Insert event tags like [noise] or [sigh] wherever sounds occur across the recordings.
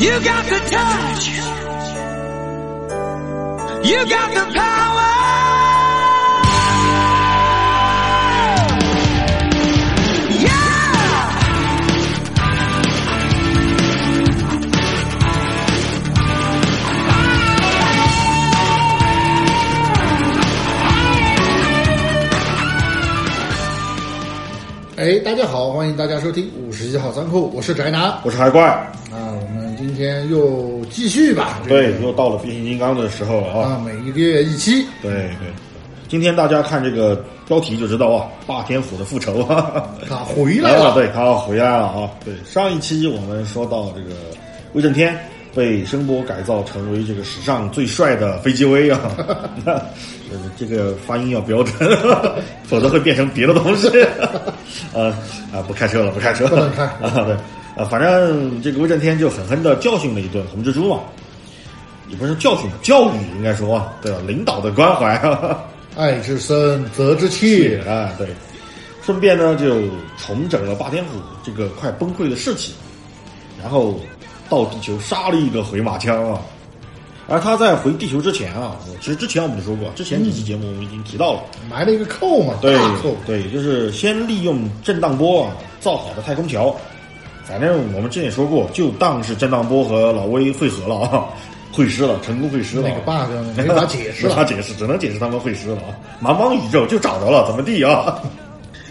You got the touch. You got the power. Yeah. 哎，大家好，欢迎大家收听五十一号仓库，我是宅男啊。我是海怪啊，我们今天又继续吧，这个对，又到了变形金刚的时候了啊！啊，每一个月一期，对对，今天大家看这个标题就知道啊，霸天虎的复仇啊，他回来了，啊对，他回来了啊！对，上一期我们说到这个威震天被声波改造成为这个史上最帅的飞机威啊，[laughs] 呃，这个发音要标准，[laughs] 否则会变成别的东西。[laughs] 呃啊，不开车了，不开车了，不能开啊！对啊，反正这个威震天就狠狠的教训了一顿红蜘蛛嘛，也不是教训，教育应该说啊，对吧？领导的关怀啊。爱之深，责之切。啊，对，顺便呢就重整了霸天虎这个快崩溃的士气，然后到地球杀了一个回马枪啊。而他在回地球之前啊，其实之前我们就说过，之前几期节目我们已经提到了，埋了一个扣嘛，对大扣，对，就是先利用震荡波啊造好的太空桥，反正我们之前也说过，就当是震荡波和老威会合了啊，会师了，成功会师了啊。那个 bug 呢没法解释没法。解释，只能解释他们会师了啊！茫茫宇宙就找着了，怎么地啊？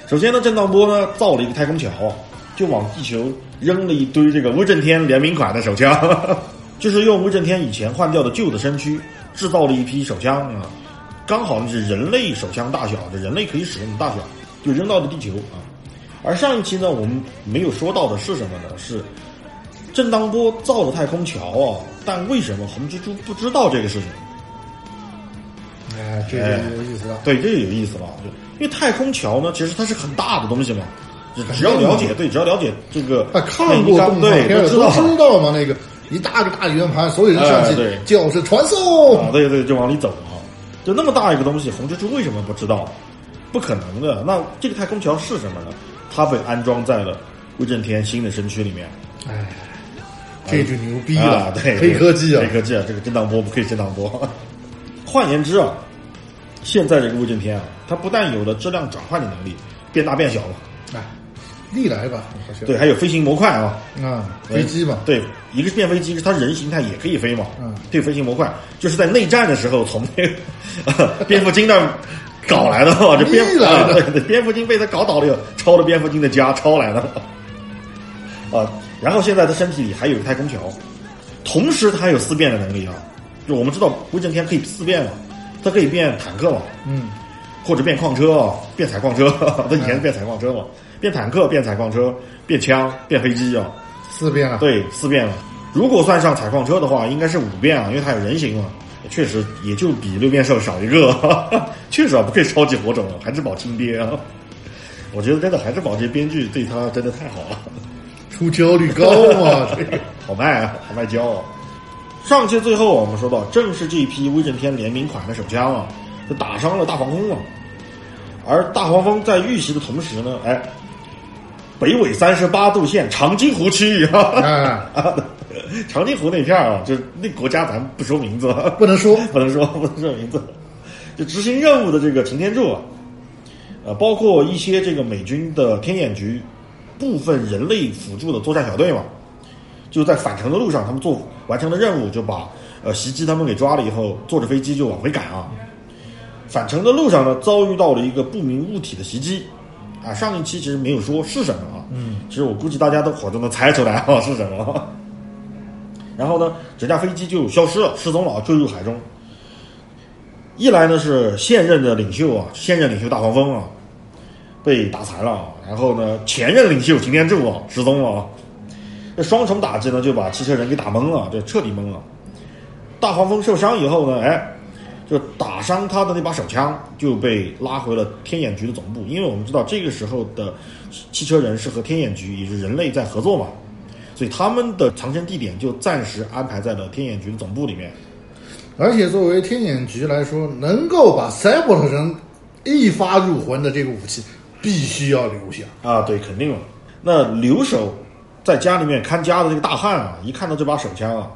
首先呢，震荡波呢造了一个太空桥，就往地球扔了一堆这个威震天联名款的手枪，就是用威震天以前换掉的旧的身躯制造了一批手枪啊，刚好是人类手枪大小，这人类可以使用的大小，就扔到了地球啊。而上一期呢，我们没有说到的是什么呢？是震荡波造了太空桥啊，但为什么红蜘蛛不知道这个事情？哎，这个有意思了。对，这个有意思了，就因为太空桥呢，其实它是很大的东西嘛，只要了解，对，只要了解这个啊，看过动画对，知道知道嘛，那个一大个大圆盘，所有人上去哎对就是传送。啊，对对，就往里走啊，就那么大一个东西，红蜘蛛为什么不知道？不可能的。那这个太空桥是什么呢？它被安装在了威震天新的身躯里面。哎，这就牛逼了，，啊对，黑科技啊黑！科技啊，这个震荡波不可以震荡波。[laughs] 换言之啊，现在这个威震天啊，它不但有了质量转换的能力，变大变小了，哎，历来吧，好像对，还有飞行模块啊，啊，飞机嘛，对，一个是变飞机，它人形态也可以飞嘛。嗯对，飞行模块就是在内战的时候从那个、呃蝙蝠精那儿搞来的嘛，这蝙蝠蝙蝠精被他搞倒了，抄了蝙蝠精的家，抄来的。[laughs] 啊，然后现在他身体里还有一台空调，同时他还有思辨的能力啊。就我们知道威震天可以思辨嘛，他可以变坦克嘛，嗯，或者变矿车啊，变采矿车，他以前是变采矿车嘛，变坦克、变采矿车、变枪、变飞机啊。四变了。对，四变了。如果算上采矿车的话，应该是五变啊，因为它有人形嘛。确实，也就比六面兽少一个。确实啊，不愧超级火种啊，还是宝亲爹啊。我觉得真的还是宝这编剧对他真的太好了，出焦率高嘛，[laughs] 这个好卖啊，好卖胶啊。上期最后我们说到，正是这一批威震天联名款的手枪啊，就打伤了大黄蜂啊。而大黄蜂在遇袭的同时呢，哎，北纬三十八度线长津湖区域啊，啊，啊，[laughs] [laughs] 长津湖那片儿啊，就是那国家咱不说名字，[laughs] 不能说不能说 [laughs] 不能说名字，就执行任务的这个擎天柱啊，呃，包括一些这个美军的天眼局部分人类辅助的作战小队嘛，就在返程的路上，他们做完成了任务，就把呃袭击他们给抓了以后，坐着飞机就往回赶啊。返程的路上呢，遭遇到了一个不明物体的袭击，啊，上一期其实没有说是什么啊，嗯，其实我估计大家都伙都能猜出来啊是什么。然后呢，整架飞机就消失了，失踪了，坠入海中。一来呢是现任的领袖啊，现任领袖大黄蜂啊，被打残了，然后呢前任领袖擎天柱啊失踪了啊，这双重打击呢就把汽车人给打懵了，就彻底懵了。大黄蜂受伤以后呢，哎，就打伤他的那把手枪就被拉回了天眼局的总部，因为我们知道这个时候的汽车人是和天眼局也是人类在合作嘛，所以他们的藏身地点就暂时安排在了天眼局的总部里面。而且作为天眼局来说，能够把赛博特人一发入魂的这个武器，必须要留下。啊，对，肯定了。那留守在家里面看家的这个大汉啊，一看到这把手枪啊，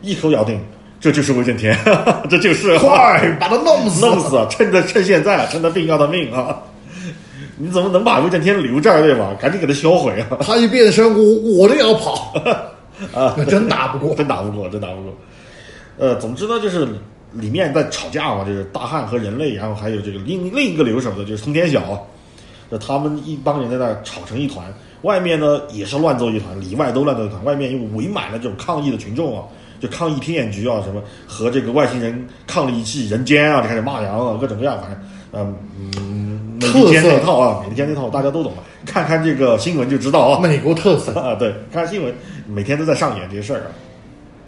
一口咬定这就是威震天，[laughs] 这就是快把他弄死！弄死啊！趁着趁现在，趁他病要他命啊！你怎么能把威震天留这儿对吧？赶紧给他销毁啊！他一变身，我我都要跑 [laughs] 啊！真打不过，真打不过，真打不过。呃，总之呢，就是里面在吵架嘛，就是大汉和人类，然后还有这个另另一个留守的，就是通天晓，那他们一帮人在那吵成一团。外面呢也是乱作一团，里外都乱作一团。外面又围满了这种抗议的群众啊，就抗议天眼局啊，什么和这个外星人抗了一气人间啊，就开始骂娘啊，各种各样，反正嗯嗯，每一天那套啊，每天那套大家都懂了。看看这个新闻就知道啊，美国特色啊，对，看看新闻，每天都在上演这些事儿啊。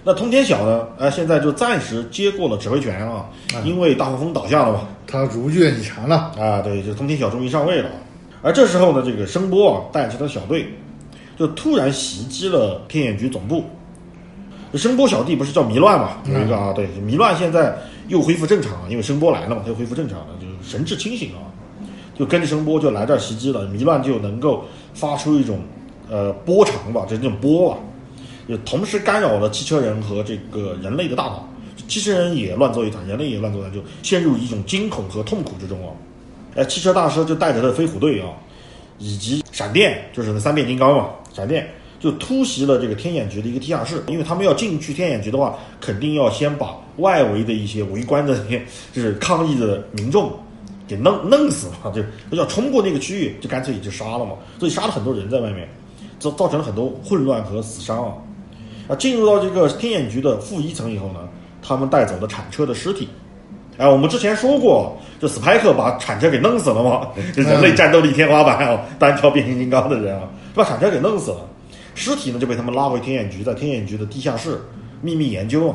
那通天晓呢？呃，现在就暂时接过了指挥权啊，因为大黄蜂倒下了嘛，他如愿以偿了啊。对，就通天晓终于上位了。而这时候呢，这个声波啊带着他的小队，就突然袭击了天眼局总部。声波小弟不是叫迷乱嘛？有一个啊，对，迷乱现在又恢复正常了，因为声波来了嘛，他又恢复正常了，就神志清醒了，就跟着声波就来这儿袭击了。迷乱就能够发出一种呃波长吧，就那种波啊。就同时干扰了汽车人和这个人类的大脑，汽车人也乱作一团，人类也乱作一团，就陷入一种惊恐和痛苦之中啊！哎，汽车大师就带着他的飞虎队啊，以及闪电，就是那三变金刚嘛，闪电就突袭了这个天眼局的一个地下室，因为他们要进去天眼局的话，肯定要先把外围的一些围观的就是抗议的民众给弄弄死嘛，就要冲过那个区域，就干脆就杀了嘛，所以杀了很多人在外面，造造成了很多混乱和死伤啊。啊，进入到这个天眼局的负一层以后呢，他们带走了铲车的尸体。哎，我们之前说过，就斯派克把铲车给弄死了嘛，就人类战斗力天花板啊，单挑变形金刚的人啊，把铲车给弄死了。尸体呢就被他们拉回天眼局，在天眼局的地下室秘密研究。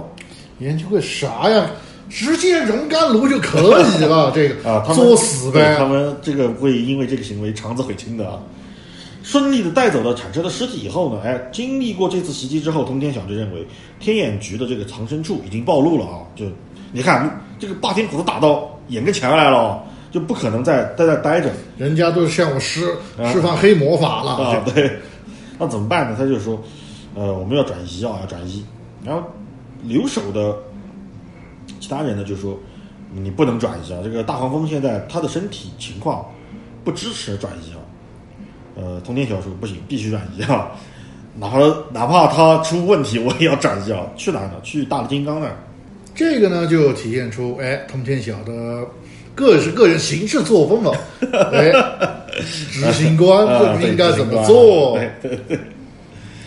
研究个啥呀？直接熔干炉就可以了，[laughs] 这个啊，作死呗。他们这个会因为这个行为肠子悔青的啊。顺利的带走了铲车的尸体以后呢，哎，经历过这次袭击之后，通天晓就认为天眼局的这个藏身处已经暴露了啊！就你看，这个霸天虎都打到眼跟前来了，就不可能再在这待着。人家都向我施释放黑魔法了啊！对，那怎么办呢？他就说，呃，我们要转移啊，要转移。然后留守的其他人呢，就说你不能转移啊，这个大黄蜂现在他的身体情况不支持转移啊。呃，通天晓说不行，必须转移啊！哪怕哪怕他出问题，我也要转移啊！去哪呢？去大力金刚那儿。这个呢，就体现出哎，通天晓的个是个人行事作风了。哎，执行官 [laughs] 不应该怎么做？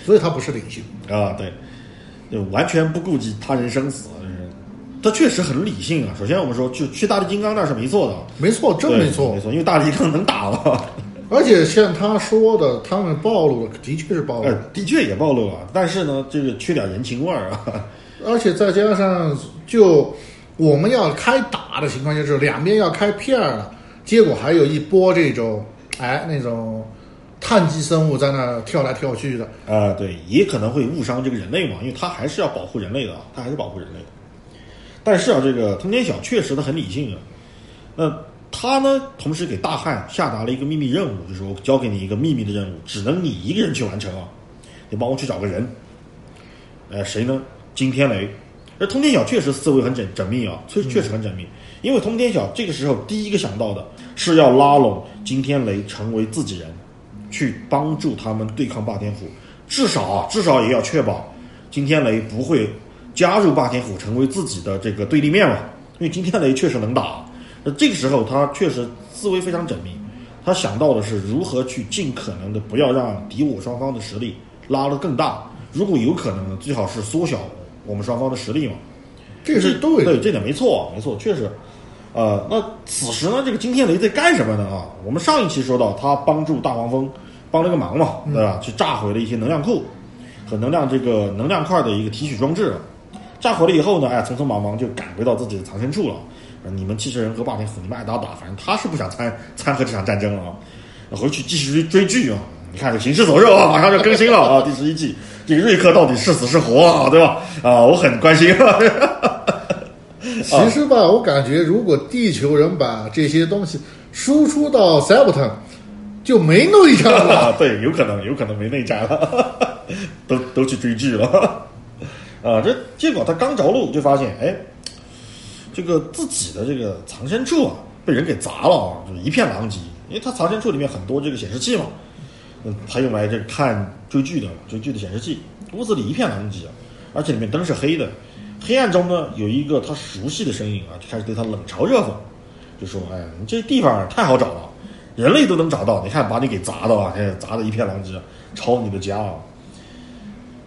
所以他不是领袖啊，对，就完全不顾及他人生死。他确实很理性啊。首先，我们说，就去大力金刚那是没错的，没错，真没错，没错，因为大力金刚能打了。[laughs] 而且像他说的，他们暴露了，的确是暴露，的确也暴露了。但是呢，这个缺点人情味儿啊。[laughs] 而且再加上，就我们要开打的情况下，是两边要开片儿了，结果还有一波这种，哎，那种碳基生物在那跳来跳去的。啊，对，也可能会误伤这个人类嘛，因为他还是要保护人类的，他还是保护人类的。但是啊，这个通天晓确实他很理性啊，那。他呢，同时给大汉下达了一个秘密任务，就是我交给你一个秘密的任务，只能你一个人去完成啊！你帮我去找个人，呃，谁呢？金天雷。而通天晓确实思维很缜缜密啊，确确实很缜密。因为通天晓这个时候第一个想到的是要拉拢金天雷成为自己人，去帮助他们对抗霸天虎。至少啊，至少也要确保金天雷不会加入霸天虎，成为自己的这个对立面嘛。因为金天雷确实能打。那这个时候，他确实思维非常缜密，他想到的是如何去尽可能的不要让敌我双方的实力拉得更大。如果有可能呢，最好是缩小我们双方的实力嘛。这是对，对，这点没错，没错，确实。呃，那此时呢，这个金天雷在干什么呢？啊，我们上一期说到，他帮助大黄蜂帮了个忙嘛，对吧？去炸毁了一些能量库和能量这个能量块的一个提取装置。炸毁了以后呢，哎，匆匆忙忙就赶回到自己的藏身处了。你们汽车人和霸天虎，你们爱打打，反正他是不想参参和这场战争了啊！回去继续追追剧啊！你看这《行尸走肉》啊，马上就更新了啊，第十一季，这个瑞克到底是死是活啊？对吧？啊，我很关心。其实吧，我感觉如果地球人把这些东西输出到 Cyberton，就没内战了。对，有可能，有可能没内战了。[laughs] 都都去追剧了。啊，这结果他刚着陆就发现，哎，这个自己的这个藏身处啊，被人给砸了啊，就一片狼藉。因为他藏身处里面很多这个显示器嘛，嗯，他用来这看追剧的追剧的显示器，屋子里一片狼藉啊，而且里面灯是黑的。黑暗中呢，有一个他熟悉的身影啊，就开始对他冷嘲热讽，就说：“哎，你这地方太好找了，人类都能找到，你看把你给砸的啊，哎，砸的一片狼藉，抄你的家啊。”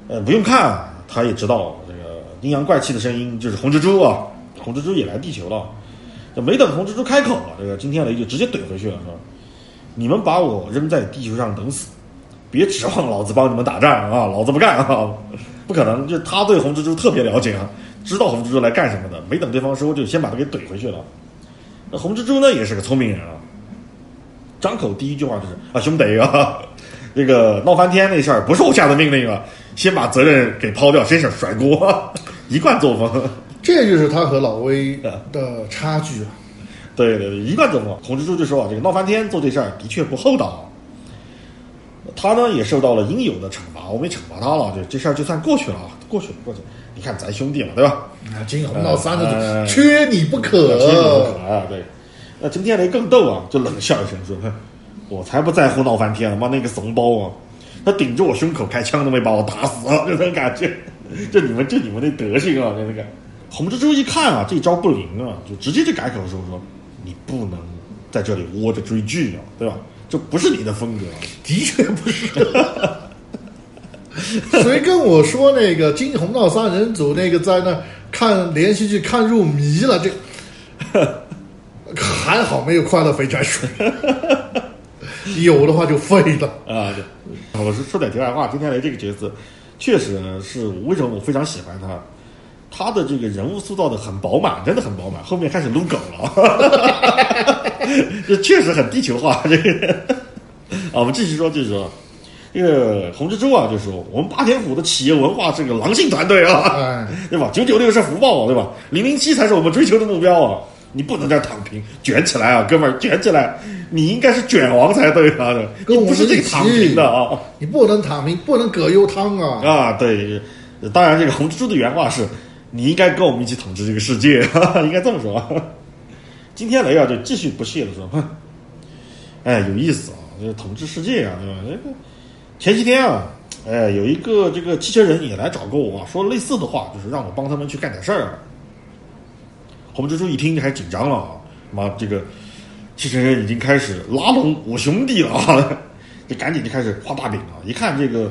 呃，不用看，他也知道这个阴阳怪气的声音就是红蜘蛛啊，红蜘蛛也来地球了。这没等红蜘蛛开口啊，这个金天雷就直接怼回去了，说：“你们把我扔在地球上等死，别指望老子帮你们打仗啊，老子不干啊，不可能！”就他对红蜘蛛特别了解啊。知道红蜘蛛来干什么的，没等对方说，就先把他给怼回去了。那红蜘蛛呢，也是个聪明人啊，张口第一句话就是啊，兄弟啊，这个闹翻天那事儿不是我下的命令啊，先把责任给抛掉，先是甩锅，[laughs] 一贯作风。这就是他和老威的差距啊。对对对，一贯作风。孔蜘蛛就说啊，这个闹翻天做这事儿的确不厚道，他呢也受到了应有的惩罚，我们也惩罚他了，就这事儿就算过去了啊，过去了，过去了。你看咱兄弟嘛，对吧？啊，金红闹三的，缺你不可，缺你不可啊！对，那金天雷更逗啊，就冷笑一声说：“哼，我才不在乎闹翻天了，妈那个怂包啊！他顶着我胸口开枪都没把我打死，[laughs] 这种感觉，就你们就你们那德行啊！就那个红蜘蛛一看啊，这招不灵啊，就直接就改口说说：你不能在这里窝着追剧啊，对吧？这不是你的风格，的确不是。”谁跟我说那个金红道三人组那个在那看连续剧看入迷了？这 [laughs] 还好没有快乐肥宅水，[laughs] 有的话就废了啊！我是说点题外话，今天雷这个角色确实是为什么我非常喜欢他，他的这个人物塑造的很饱满，真的很饱满。后面开始撸梗了，[laughs] 这确实很地球化。这个啊，我们继续说，继续说。这个红蜘蛛啊，就说我们霸天虎的企业文化是个狼性团队啊，对吧？九九六是福报，对吧？零零七才是我们追求的目标啊！你不能这样躺平，卷起来啊，哥们儿，卷起来！你应该是卷王才对啊，你不是这个躺平的啊！你不能躺平，不能葛优躺啊！啊，对，当然这个红蜘蛛的原话是：你应该跟我们一起统治这个世界，哈 [laughs] 哈应该这么说。今天雷啊，就继续不屑的说：哼，哎，有意思啊，就是统治世界啊，对吧？这个。前几天啊，哎，有一个这个汽车人也来找过我，说类似的话，就是让我帮他们去干点事儿。红蜘蛛一听就开始紧张了啊，妈，这个汽车人已经开始拉拢我兄弟了啊，[laughs] 就赶紧就开始画大饼啊。一看这个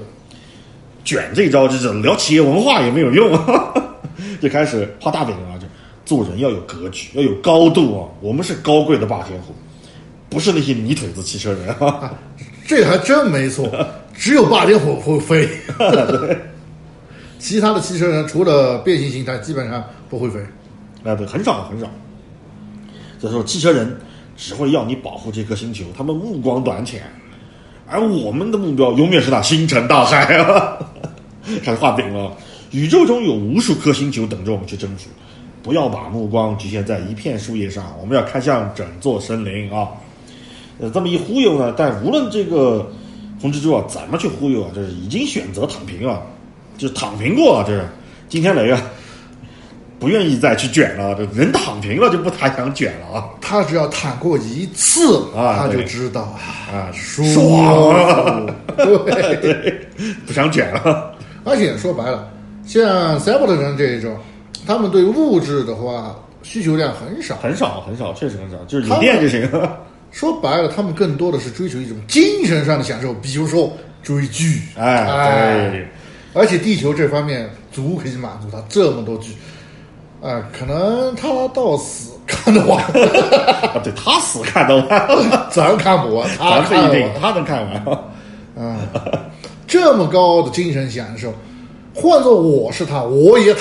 卷这招，就是聊企业文化也没有用，[laughs] 就开始画大饼啊。就做人要有格局，要有高度啊。我们是高贵的霸天虎，不是那些泥腿子汽车人。[laughs] 这还真没错。只有霸天虎会飞，其他的汽车人除了变形形态，基本上不会飞。啊，对，很少很少。所以说，汽车人只会要你保护这颗星球，他们目光短浅，而我们的目标永远是那星辰大海啊！[laughs] 开始画饼了，宇宙中有无数颗星球等着我们去征服，不要把目光局限在一片树叶上，我们要看向整座森林啊！呃，这么一忽悠呢，但无论这个。红蜘蛛啊，怎么去忽悠啊？这是已经选择躺平啊，就躺平过了。这是今天雷啊，不愿意再去卷了。这人躺平了就不太想卷了啊。他只要躺过一次啊，他就知道啊，爽。[laughs] 对，不想卷了。而且说白了，像赛博的人这一种，他们对物质的话需求量很少，很少，很少，确实很少，就是有电就行。[laughs] 说白了，他们更多的是追求一种精神上的享受，比如说追剧，哎，对，而且地球这方面足可以满足他这么多剧，啊，可能他到死看得完，[laughs] 啊，对他死看得完，[laughs] 咱看不完，他不一定，他能看完，啊，这么高的精神享受，换做我是他，我也打。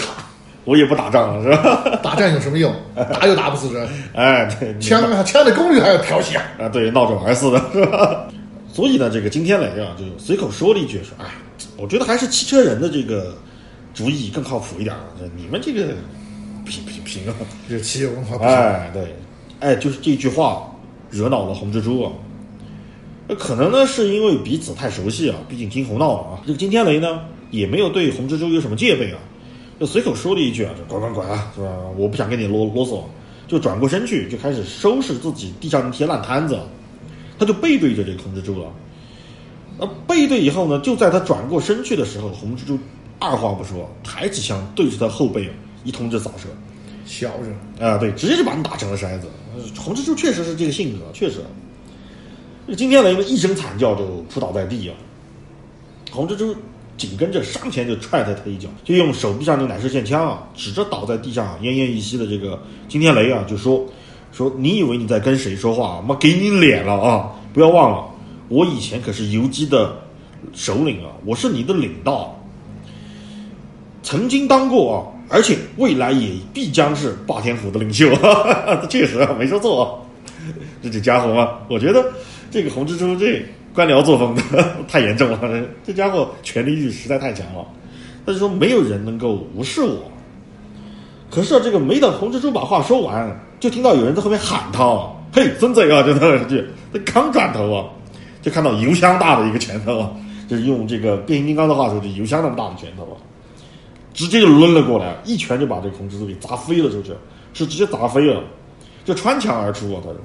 我也不打仗了，是吧？打仗有什么用？打又打不死人。[laughs] 哎，对，枪啊，枪的功率还要调小啊，对，闹着玩似的，是吧？所以呢，这个金天雷啊，就随口说了一句说：“哎，我觉得还是汽车人的这个主意更靠谱一点啊，你们这个平平平啊，这企业文化。”哎，对，哎，就是这句话惹恼了红蜘蛛啊。那可能呢是因为彼此太熟悉啊，毕竟听胡闹了啊。这个金天雷呢也没有对红蜘蛛有什么戒备啊，就随口说了一句啊，就滚滚滚啊，是吧？我不想跟你啰啰嗦，就转过身去就开始收拾自己地上那些烂摊子，他就背对着这个红蜘蛛了。那背对以后呢，就在他转过身去的时候，红蜘蛛二话不说，抬起枪对着他后背一通这扫射。小人，啊，对，直接就把你打成了筛子。红蜘蛛确实是这个性格，确实。这金天雷呢一声惨叫就扑倒在地啊，红蜘蛛紧跟着上前就踹了他一脚，就用手臂上的奶射线枪啊，指着倒在地上奄奄一息的这个金天雷啊，就说说你以为你在跟谁说话？妈给你脸了啊！不要忘了，我以前可是游击的首领啊，我是你的领导，曾经当过啊，而且未来也必将是霸天虎的领袖。确实啊，没说错啊。这这家伙啊，我觉得这个红蜘蛛这官僚作风 [laughs] 太严重了，这家伙权力欲实在太强了。他就说没有人能够无视我。可是啊，这个没等红蜘蛛把话说完，就听到有人在后面喊他：“嘿，孙子啊！”就那句，他刚转头啊，就看到油箱大的一个拳头啊，就是用这个变形金刚的话说，就油箱那么大的拳头啊，直接就抡了过来，一拳就把这个红蜘蛛给砸飞了出去，是直接砸飞了，就穿墙而出啊！他是。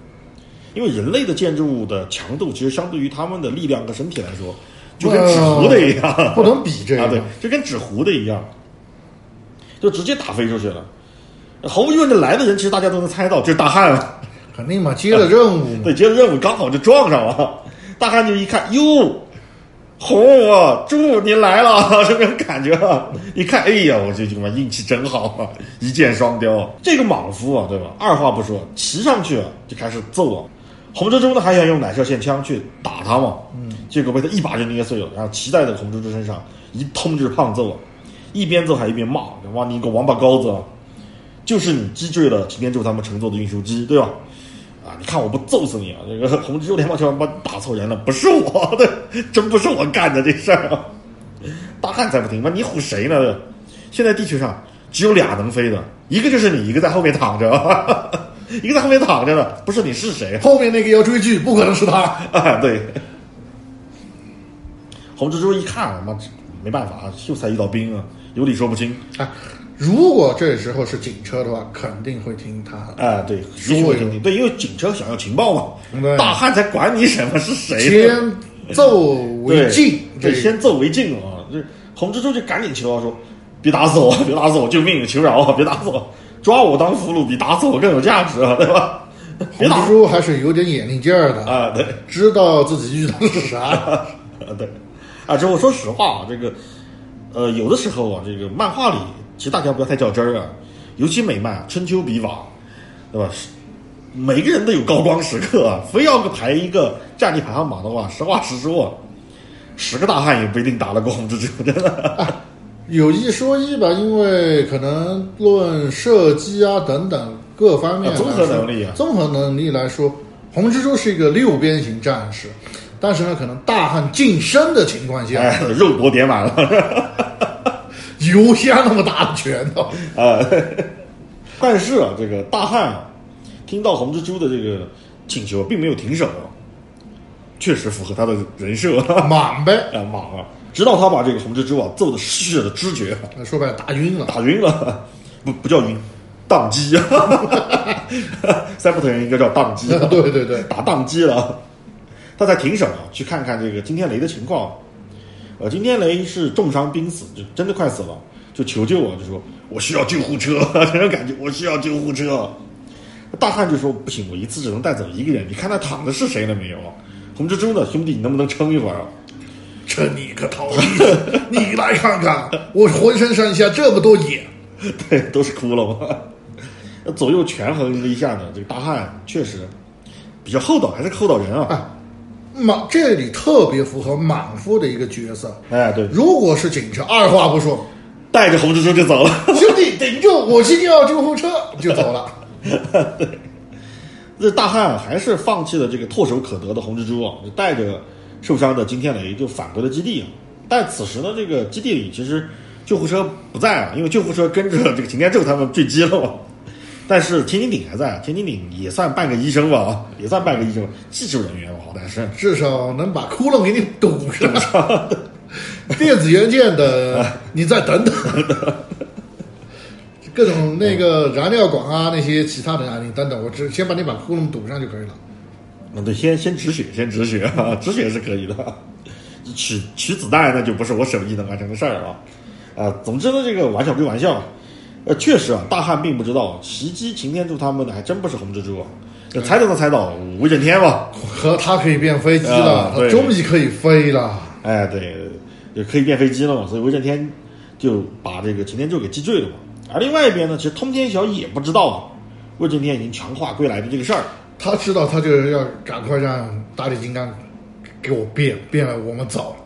因为人类的建筑物的强度，其实相对于他们的力量和身体来说，就跟纸糊的一样，不能比这个。[laughs] 啊，对，就跟纸糊的一样，就直接打飞出去了。毫无疑问，这来的人其实大家都能猜到，就是大汉了。肯定嘛，接了任务嘛。对，接了任务刚好就撞上了。大汉就一看，哟，红啊，猪你来了，[laughs] 这种感觉。一看，哎呀，我这他妈运气真好啊，一箭双雕。这个莽夫啊，对吧？二话不说，骑上去就开始揍啊。红蜘蛛呢还想用奶射线枪去打他嘛，嗯，结果被他一把就捏碎了，然后骑在这红蜘蛛身上一通就是胖揍，一边揍还一边骂：“哇，你个王八羔子，就是你击坠了擎天柱他们乘坐的运输机，对吧？啊，你看我不揍死你啊！这个 [laughs] 红蜘蛛连忙就把打错人了，不是我的，真不是我干的这事儿啊！大汉才不听，妈你唬谁呢？现在地球上只有俩能飞的，一个就是你，一个在后面躺着。[laughs] 一个在后面躺着呢，不是你是谁？后面那个要追剧，不可能是他 [laughs] 啊！对，红蜘蛛一看，妈没办法，秀才遇到兵啊，有理说不清。啊，如果这时候是警车的话，肯定会听他。啊，对，说听听，对，因为警车想要情报嘛。大汉才管你什么是谁？先奏为敬，对，先奏为敬啊！这红蜘蛛就赶紧求饶说：“别打死我，[laughs] 别打死我，救命！求饶啊，别打死我。”抓我当俘虏比打死我更有价值啊，对吧？红蜘蛛还是有点眼力劲儿的啊，对，知道自己遇到的是啥啊，[laughs] 对，啊，这我说实话啊，这个，呃，有的时候啊，这个漫画里其实大家不要太较真儿啊，尤其美漫《春秋比法》，对吧？每个人都有高光时刻啊，非要个排一个战力排行榜的话，实话实说，十个大汉也不一定打得过红蜘蛛，真的。有一说一吧，因为可能论射击啊等等各方面综合能力啊，综合能力来说，红蜘蛛是一个六边形战士，但是呢，可能大汉近身的情况下，肉搏点满了，[laughs] 油箱那么大的拳头。啊！[laughs] 但是啊，这个大汉啊，听到红蜘蛛的这个请求，并没有停手，确实符合他的人设，莽呗，[laughs] 啊莽啊！直到他把这个红蜘蛛啊揍的失去了知觉，说白了打晕了，打晕了，[laughs] 不不叫晕，宕机，赛博特人应该叫宕机，对对对，打宕机了，他才停手啊，去看看这个惊天雷的情况。呃，金天雷是重伤濒死，就真的快死了，就求救啊，就说我需要救护车，[laughs] 这种感觉，我需要救护车。大汉就说不行，我一次只能带走一个人，你看他躺的是谁了没有？红蜘蛛呢，兄弟，你能不能撑一会儿？这你个头？你来看看，我浑身上下这么多眼，[laughs] 对，都是窟窿。[laughs] 左右权衡了一下呢，这个大汉确实比较厚道，还是个厚道人啊。莽这里特别符合莽夫的一个角色。哎，对，如果是警车，二话不说，带着红蜘蛛就走了。兄弟，顶住！我今天要救护车，就走了。[laughs] 对，这大汉还是放弃了这个唾手可得的红蜘蛛啊，就带着。受伤的金天雷就返回了基地，但此时呢，这个基地里其实救护车不在啊，因为救护车跟着这个擎天柱他们坠机了嘛。但是天津鼎还在，天津鼎也算半个医生吧，啊，也算半个医生，技术人员吧，好歹是。至少能把窟窿给你堵上。电子元件的，[laughs] 你再等等。[laughs] 各种那个燃料管啊，那些其他的啊，你等等，我只先把你把窟窿堵上就可以了。嗯，对，先先止血，先止血啊，[laughs] 止血是可以的。取取子弹那就不是我手艺能完成的事儿了。啊，总之呢，这个玩笑归玩笑，呃，确实啊，大汉并不知道袭击擎天柱他们的还真不是红蜘蛛啊，就猜都能猜到威震天嘛。和他可以变飞机了，它啊对终于可以飞了。哎，对，也可以变飞机了嘛，所以威震天就把这个擎天柱给击坠了嘛。而另外一边呢，其实通天晓也不知道啊，威震天已经强化归来的这个事儿。他知道，他就是要赶快让大力金刚给我变，变了我们走，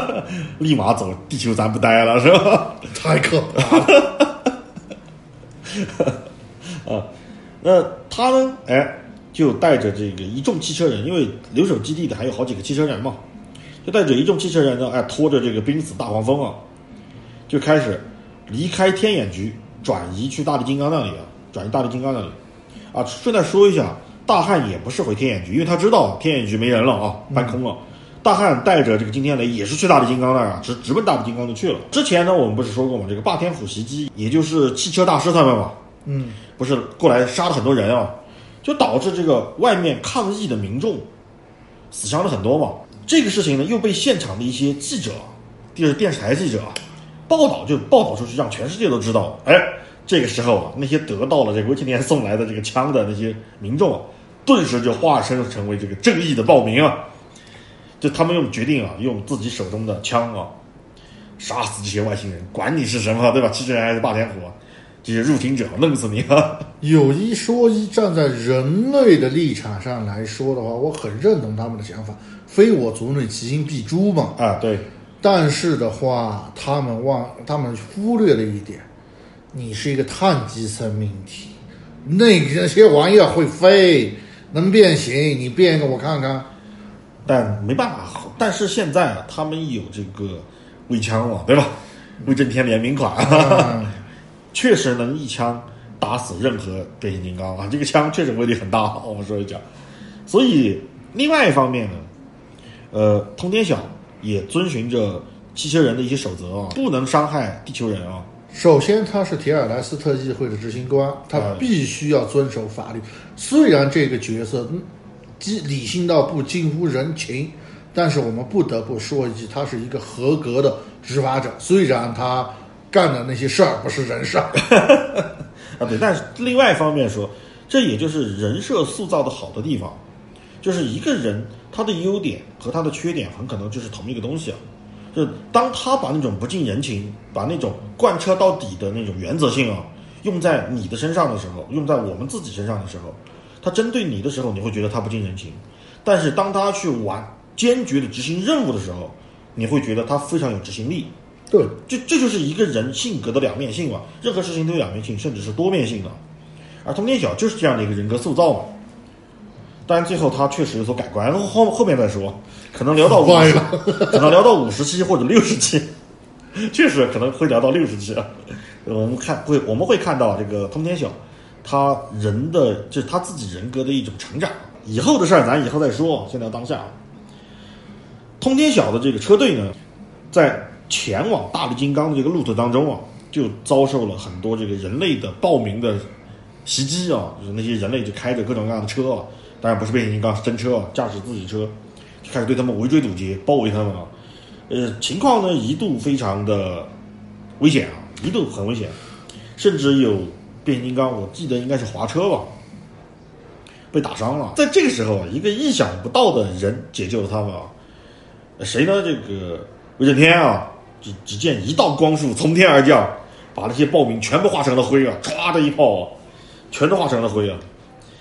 [laughs] 立马走，地球咱不待了，是吧？太可怕了。[laughs] [laughs] 啊，那他呢？哎，就带着这个一众汽车人，因为留守基地的还有好几个汽车人嘛，就带着一众汽车人呢，哎，拖着这个濒死大黄蜂啊，就开始离开天眼局，转移去大力金刚那里啊，转移大力金刚那里啊。顺带说一下，大汉也不是回天眼局，因为他知道天眼局没人了啊，搬空了。大汉带着这个金天雷也是去大力金刚那儿啊，直直奔大力金刚就去了。之前呢，我们不是说过吗？这个霸天虎袭击，也就是汽车大师他们嘛，嗯，不是过来杀了很多人啊，就导致这个外面抗议的民众死伤了很多嘛。这个事情呢，又被现场的一些记者，就是电视台记者啊，报道就报道出去，让全世界都知道。哎，这个时候啊，那些得到了这个魏青年送来的这个枪的那些民众啊，顿时就化身成为这个正义的暴民啊。就他们用决定啊，用自己手中的枪啊，杀死这些外星人，管你是什么，对吧？汽车人还是霸天虎啊，这些入侵者，弄死你啊！[laughs] 有一说一，站在人类的立场上来说的话，我很认同他们的想法，非我族类，其心必诛嘛。啊，对，但是的话，他们忘，他们忽略了一点，你是一个碳基生命体，那那些玩意儿会飞，能变形，你变一个我看看。但没办法，但是现在啊，他们有这个微枪了，对吧？威震天联名款，嗯 [laughs] 确实能一枪打死任何变形金刚啊！这个枪确实威力很大，我们说一讲。所以另外一方面呢，呃，通天晓也遵循着汽车人的一些守则啊，不能伤害地球人啊。首先，他是铁尔莱斯特议会的执行官，他啊必须要遵守法律。虽然这个角色嗯基理性到不近乎人情，但是我们不得不说一句，他是一个合格的执法者。虽然他干的那些事儿不是人事儿，[laughs] 啊，对，但是另外一方面说，这也就是人设塑造的好的地方，就是一个人他的优点和他的缺点很可能就是同一个东西啊。就是当他把那种不近人情，把那种贯彻到底的那种原则性啊，用在你的身上的时候，用在我们自己身上的时候，他针对你的时候，你会觉得他不近人情；但是当他去完坚决的执行任务的时候，你会觉得他非常有执行力。对，这这就是一个人性格的两面性嘛，任何事情都有两面性，甚至是多面性的。而通天晓就是这样的一个人格塑造嘛。当然，最后他确实有所改观，后后后面再说，可能聊到五 [laughs] 可能聊到五十期或者六十期，[laughs] 确实可能会聊到六十期啊。我们看会我们会看到这个通天晓，他人的就是他自己人格的一种成长。以后的事儿咱以后再说，先聊当下啊。通天晓的这个车队呢，在前往大力金刚的这个路途当中啊，就遭受了很多这个人类的暴民的袭击啊，就是那些人类就开着各种各样的车啊，当然不是变形金刚，是真车啊，驾驶自己车，就开始对他们围追堵截，包围他们啊。呃，情况呢一度非常的危险啊，一度很危险，甚至有 [clears throat] [clears throat] 变形金刚，我记得应该是滑车吧，被打伤了。在这个时候啊，一个意想不到的人解救了他们啊，呃谁呢？这个威震天啊，只只见一道光束从天而降，把那些暴民全部化成了灰啊，唰的一炮啊，全都化成了灰啊，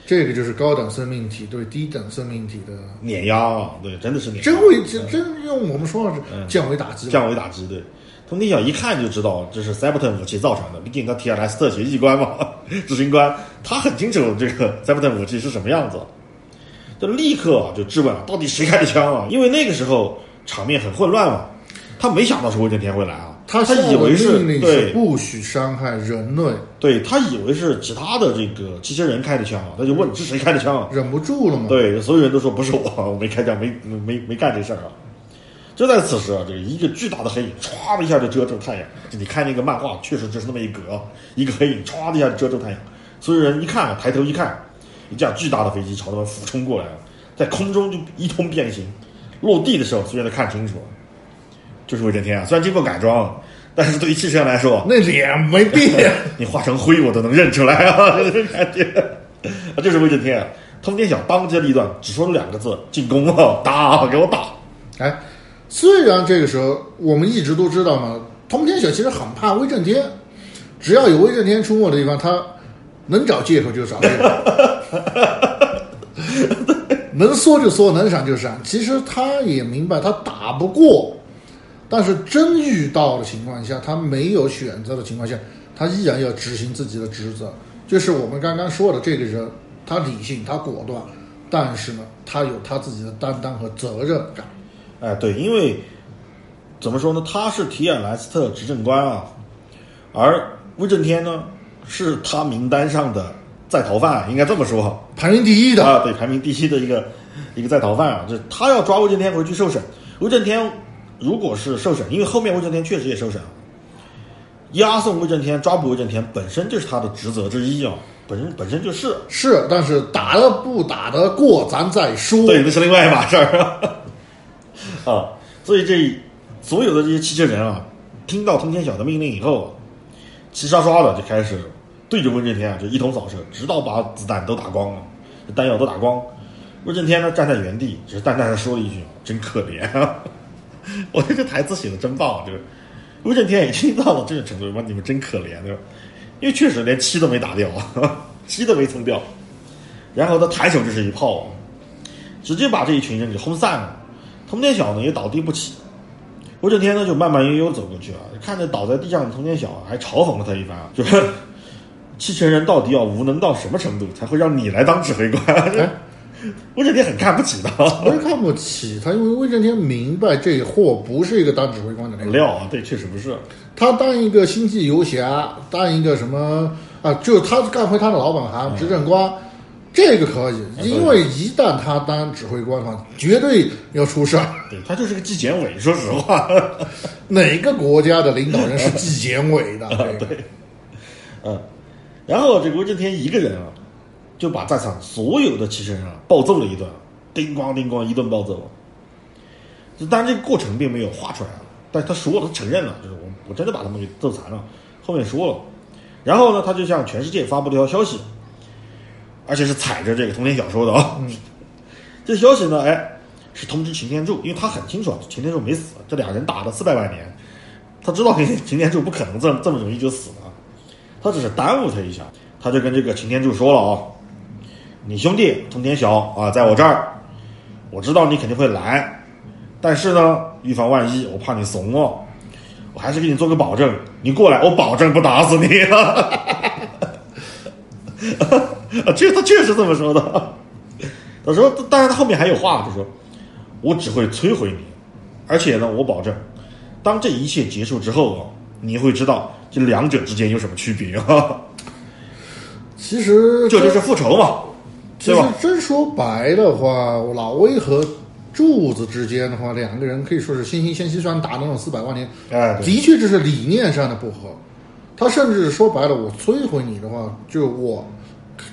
这个就是高等生命体对低等生命体的碾压啊，对，真的是碾压。真为真真用我们说法是降维打击。降维打击，对。通天晓一看就知道这是塞伯坦武器造成的，毕竟他提尔莱斯特协议官嘛，[laughs] 执行官，他很清楚这个塞伯坦武器是什么样子，就立刻啊就质问啊，到底谁开的枪啊？因为那个时候场面很混乱嘛，他没想到是威震天会来啊，他他以为是对不许伤害人类，对他以为是其他的这个机器人开的枪，他就问是谁开的枪啊？忍不住了嘛。对，所有人都说不是我，我没开枪，没没没没干这事儿啊。就在此时啊，这个一个巨大的黑影唰的一下就遮住太阳。就你看那个漫画，确实就是那么一格啊，一个黑影唰的一下就遮住太阳。所有人一看啊，抬头一看，一架巨大的飞机朝他们俯冲过来了，在空中就一通变形。落地的时候，所有人都看清楚了，就是威震天啊。虽然经过改装，但是对于汽车人来说，那脸没变，[laughs] 你化成灰我都能认出来啊，这种感觉。啊，就是威震天啊，通天晓当机立断，只说了两个字：进攻啊，打，给我打。哎，虽然这个时候我们一直都知道嘛，通天晓其实很怕威震天，只要有威震天出没的地方，他能找借口就找借口，[laughs] 能缩就缩，能闪就闪。其实他也明白他打不过，但是真遇到的情况下，他没有选择的情况下，他依然要执行自己的职责。就是我们刚刚说的这个人，他理性，他果断，但是呢，他有他自己的担当和责任感。哎，对，因为怎么说呢，他是提尔莱斯特执政官啊，而威震天呢是他名单上的在逃犯，应该这么说排名第一的，啊，对，排名第一的一个一个在逃犯啊，这他要抓威震天回去受审。威震天如果是受审，因为后面威震天确实也受审了，押送威震天、抓捕威震天本身就是他的职责之一啊，本身本身就是。是，但是打得不打得过，咱再说。对，那是另外一码事儿 [laughs] 啊。所以这所有的这些汽车人啊，听到通天晓的命令以后，齐刷刷的就开始对着威震天啊就一通扫射，直到把子弹都打光了，弹药都打光。威震天呢站在原地，只是淡淡的说了一句：“真可怜啊！” [laughs] 我觉得这台词写的真棒，就是威震天已经 [laughs] 到了这种程度，说你们真可怜，对吧？因为确实连漆都没打掉，漆都没蹭掉，然后他抬手就是一炮，直接把这一群人给轰散了。通天晓呢也倒地不起，威震天呢就慢慢悠悠走过去啊，看着倒在地上的通天晓，还嘲讽了他一番啊，就是汽车人到底要无能到什么程度，才会让你来当指挥官？哎 [laughs] 威震天很看不起的，不是看不起他，因为威震天明白这货不是一个当指挥官的那个，料啊，对，确实不是。他当一个星际游侠，当一个什么啊，就他干回他的老本行，执政官，这个可以，因为一旦他当指挥官的话，绝对要出事儿。对他就是个纪检委，说实话。[laughs] 哪个国家的领导人是纪检委的？[laughs] 这个对，嗯，然后这个威震天一个人啊，就把在场所有的汽车人啊暴揍了一顿，叮咣叮咣一顿暴揍。就当然这个过程并没有画出来啊，但他说了，他承认了，就是我我真的把他们给揍残了，后面说了。然后呢，他就向全世界发布了一条消息，而且是踩着这个通天晓说的啊。这消息呢，哎，是通知擎天柱，因为他很清楚啊，擎天柱没死，这俩人打了四百万年，他知道擎天柱不可能这么这么容易就死了，他只是耽误他一下，他就跟这个擎天柱说了啊，你兄弟通天晓啊，在我这儿，我知道你肯定会来，但是呢，预防万一，我怕你怂哦，我还是给你做个保证，你过来，我保证不打死你。[laughs] [laughs] 啊，确他确实这么说的。[laughs] 他说，当然他后面还有话，他说，我只会摧毁你，而且呢，我保证，当这一切结束之后啊，你会知道这两者之间有什么区别啊。[laughs] 其实这就是复仇嘛，其实对吧？真说白的话，老魏和柱子之间的话，两个人可以说是惺惺相惜，虽然打了那种四百万年，哎，对的确这是理念上的不合。他甚至说白了，我摧毁你的话，就我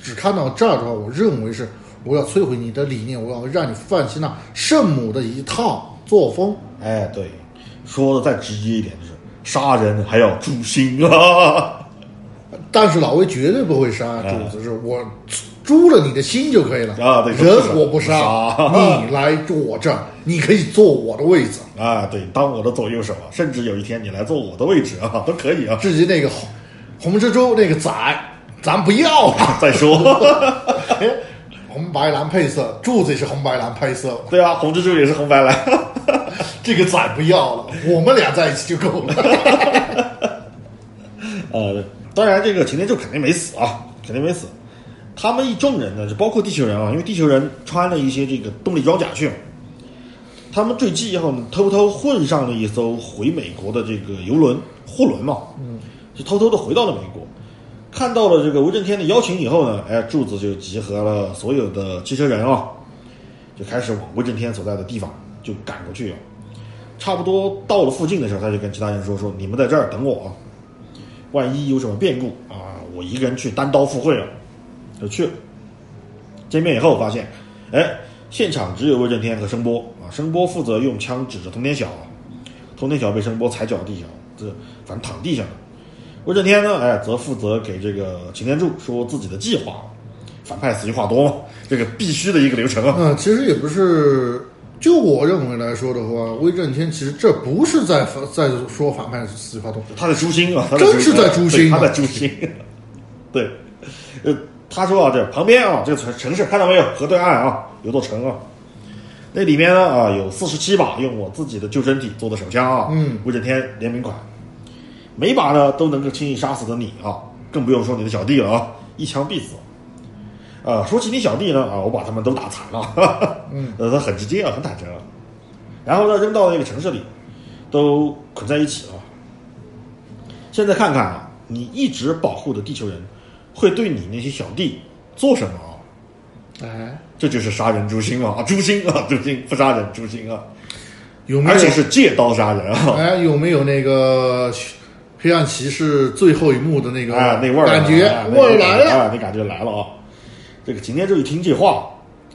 只看到这儿的话，我认为是我要摧毁你的理念，我要让你放弃那圣母的一套作风。哎，对，说的再直接一点就是杀人还要诛心啊。[laughs] 但是老魏绝对不会杀主子，是我诛了你的心就可以了啊对人我不杀 [laughs] 你来我这儿，你可以坐我的位置。啊，对，当我的左右手啊，甚至有一天你来坐我的位置啊，[laughs] 都可以啊。至于那个红红蜘蛛那个仔，咱不要了。[laughs] 再说，哎红白蓝配色，柱子也是红白蓝配色，对啊，红蜘蛛也是红白蓝。这个仔不要了，我们俩在一起就够了。呃，当然这个擎天柱肯定没死啊，肯定没死。他们一众人呢，就包括地球人啊，因为地球人穿了一些这个动力装甲去，他们坠机以后呢，偷偷混上了一艘回美国的这个游轮货轮嘛，嗯，就偷偷的回到了美国。看到了这个威震天的邀请以后呢，哎，柱子就集合了所有的汽车人啊，就开始往威震天所在的地方就赶过去啊。差不多到了附近的时候，他就跟其他人说：“说你们在这儿等我啊，万一有什么变故啊，我一个人去单刀赴会了。”就去了。见面以后发现，哎，现场只有威震天和声波啊。声波负责用枪指着通天晓，通天晓被声波踩脚地上，这反正躺地上了。威震天呢，哎，则负责给这个擎天柱说自己的计划。反派死于话多嘛，这个必须的一个流程啊。嗯，其实也不是，就我认为来说的话，威震天其实这不是在在说反派死于话多，他在诛心啊，他真是在诛心啊他在诛心。对，呃，他说啊，这旁边啊，这个城城市看到没有？河对岸啊，有座城啊，那里面呢啊，有四十七把用我自己的救生体做的手枪啊，嗯，威震天联名款，每把呢都能够轻易杀死的你啊，更不用说你的小弟了啊，一枪毙死。啊，说起你小弟呢啊，我把他们都打残了，哈哈嗯，呃，他很直接啊，很坦诚啊，然后呢扔到那个城市里，都捆在一起了。现在看看啊，你一直保护的地球人，会对你那些小弟做什么啊？哎，这就是杀人诛心嘛啊，诛心啊，诛心不杀人诛心啊，有没有？而且是借刀杀人啊，哎，有没有那个黑暗骑士最后一幕的那个啊，那味儿感觉啊味儿来了？啊，那感觉来了啊！这个擎天柱一听这话，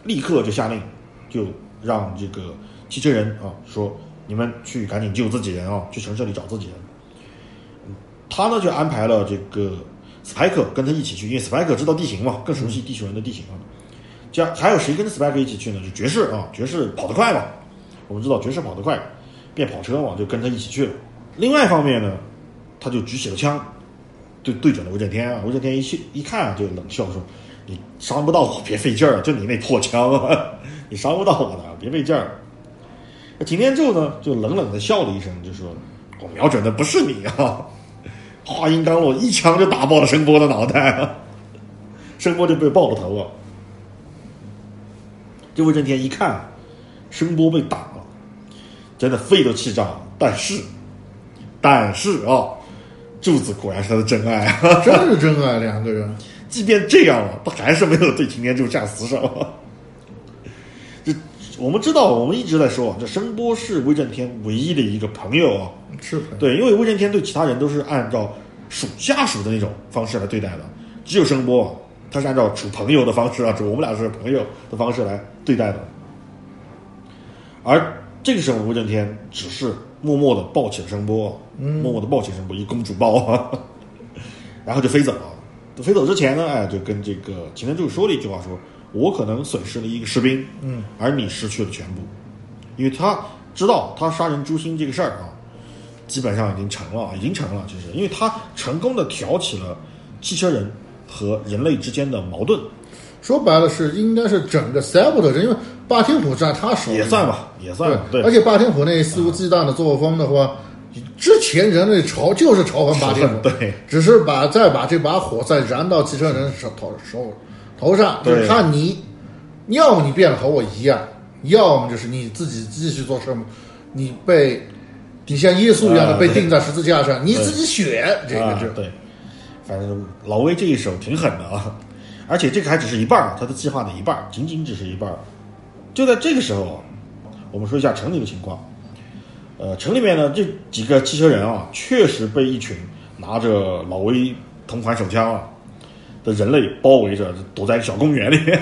立刻就下令，就让这个汽车人啊说：“你们去赶紧救自己人啊，去城市里找自己人。”嗯他呢就安排了这个斯派克跟他一起去，因为斯派克知道地形嘛，更熟悉地球人的地形啊。这样还有谁跟着斯派克一起去呢？就爵士啊，爵士跑得快嘛，我们知道爵士跑得快，变跑车嘛，就跟他一起去了。另外一方面呢，他就举起了枪，对对准了威震天啊！威震天一去一看，就冷笑说：“你伤不到我，别费劲儿，就你那破枪啊，[laughs] 你伤不到我的，别费劲儿。”擎天柱呢，就冷冷的笑了一声，就说：“我瞄准的不是你啊！”话音刚落，一枪就打爆了声波的脑袋啊！[laughs] 声波就被爆了头啊！这威震天一看，声波被打了，真的肺都气炸了。但是，但是啊，柱子果然是他的真爱啊！真是真爱，两个人。[laughs] 即便这样了，他还是没有对擎天柱下死手。这我们知道，我们一直在说，这声波是威震天唯一的一个朋友啊。是朋友，对，因为威震天对其他人都是按照属下属的那种方式来对待的，只有声波，他是按照处朋友的方式啊，处我们俩是朋友的方式来对待的。而这个时候，威震天只是默默的抱起了声波，默默的抱起声波，一公主抱啊，[laughs] 然后就飞走了。飞走之前呢，哎，就跟这个擎天柱说了一句话，说：“我可能损失了一个士兵，嗯，而你失去了全部。”因为他知道他杀人诛心这个事儿啊，基本上已经成了，已经成了，就是因为他成功的挑起了汽车人和人类之间的矛盾，说白了是应该是整个 Cyber 的人，因为霸天虎在他手里。也算吧，也算吧，对，而且霸天虎那肆无忌惮的作风的话，之前人类朝就是仇恨霸天虎，对，只是把再把这把火再燃到汽车人手头手头上，就是看你，要么你变得和我一样，要么就是你自己继续做什么，你被你像耶稣一样的被钉在十字架上，你自己选，这个就啊对，反正老威这一手挺狠的啊，而且这个还只是一半，他的计划的一半，仅仅只是一半。就在这个时候啊，我们说一下城里的情况。呃，城里面呢，这几个汽车人啊，确实被一群拿着老威同款手枪啊的人类包围着，躲在小公园里面，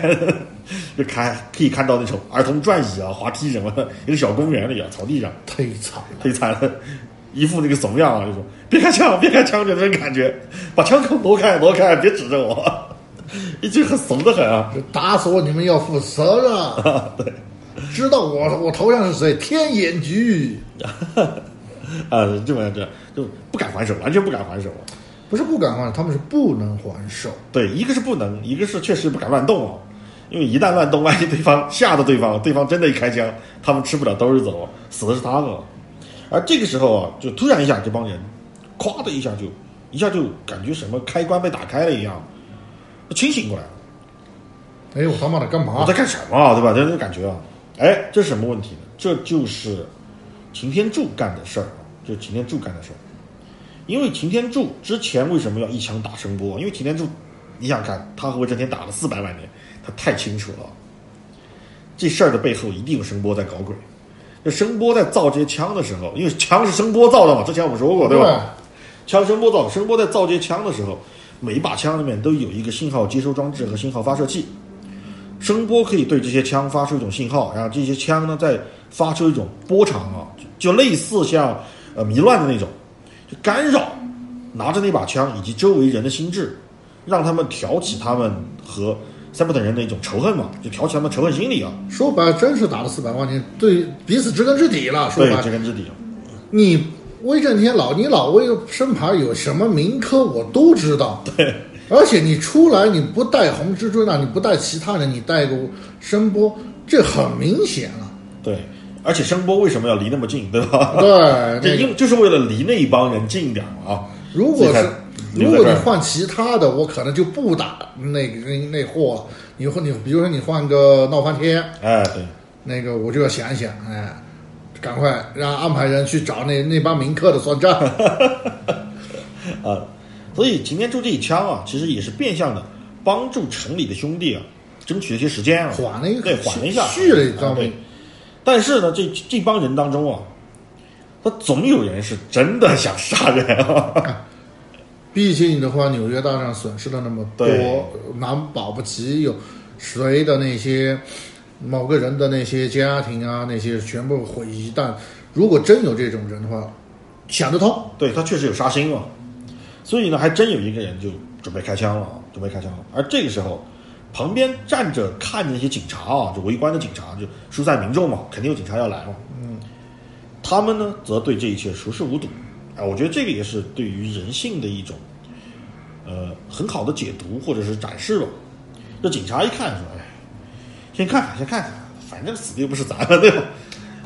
[laughs] 就看可以看到那种儿童转椅啊、滑梯什么的，一个小公园里啊，草地上。忒惨了。忒惨了，一副那个怂样啊，就说别开枪，别开枪，就那种感觉，把枪口挪开，挪开，别指着我，[laughs] 一直很怂的很啊。就打死我，你们要负责任。对，知道我我头像是谁？天眼局，[laughs] 啊，这么这就不敢还手，完全不敢还手。不是不敢还手，他们是不能还手。对，一个是不能，一个是确实不敢乱动哦，因为一旦乱动，万一对方吓到对方，[laughs] 对方真的一开枪，他们吃不了兜着走，死的是他们。而这个时候啊，就突然一下，这帮人，咵的一下就一下就感觉什么开关被打开了一样，清醒过来了。哎，我他妈的干嘛我在？干什么啊？对吧？这种感觉啊。哎，这是什么问题呢？这就是擎天柱干的事儿啊，就是擎天柱干的事儿。因为擎天柱之前为什么要一枪打声波？因为擎天柱，你想看他和威震天打了四百万年，他太清楚了，这事儿的背后一定有声波在搞鬼。这声波在造这些枪的时候，因为枪是声波造的嘛，之前我们说过对吧？枪声波造，声波在造这些枪的时候，每一把枪里面都有一个信号接收装置和信号发射器。声波可以对这些枪发出一种信号，然后这些枪呢再发出一种波长啊，就类似像呃迷乱的那种，就干扰拿着那把枪以及周围人的心智，让他们挑起他们和塞伯特人的一种仇恨嘛，就挑起他们仇恨心理啊。说白了，真是打了四百万年，对彼此知根知底了。说对白，了，知根知底。你威震天老，你老威身牌有什么名科我都知道。对，而且你出来你不带红蜘蛛那你不带其他人，你带个声波，这很明显了。对，而且声波为什么要离那么近，对吧？对，[laughs] 因就是为了离那一帮人近一点嘛啊。如果是如果你换其他的，我可能就不打那个那那货了。你换你比如说你换个闹翻天，哎，对，那个我就要想一想，哎，赶快让安排人去找那那帮民客的算账。[laughs] 啊，所以擎天柱这一枪啊，其实也是变相的帮助城里的兄弟啊，争取了一些时间啊，缓了一个对，缓了一下，续了一张。但是呢，这这帮人当中啊，他总有人是真的想杀人啊。[laughs] 毕竟的话，纽约大战损失了那么多，难保不齐有谁的那些某个人的那些家庭啊，那些全部毁一旦如果真有这种人的话，想得通。对他确实有杀心嘛，所以呢，还真有一个人就准备开枪了，啊，准备开枪了。而这个时候，旁边站着看着那些警察啊，就围观的警察，就疏散民众嘛，肯定有警察要来嘛。嗯，他们呢，则对这一切熟视无睹。哎，我觉得这个也是对于人性的一种，呃，很好的解读或者是展示吧。这警察一看说：“哎，先看看，先看看，反正死的又不是咱们，对吧？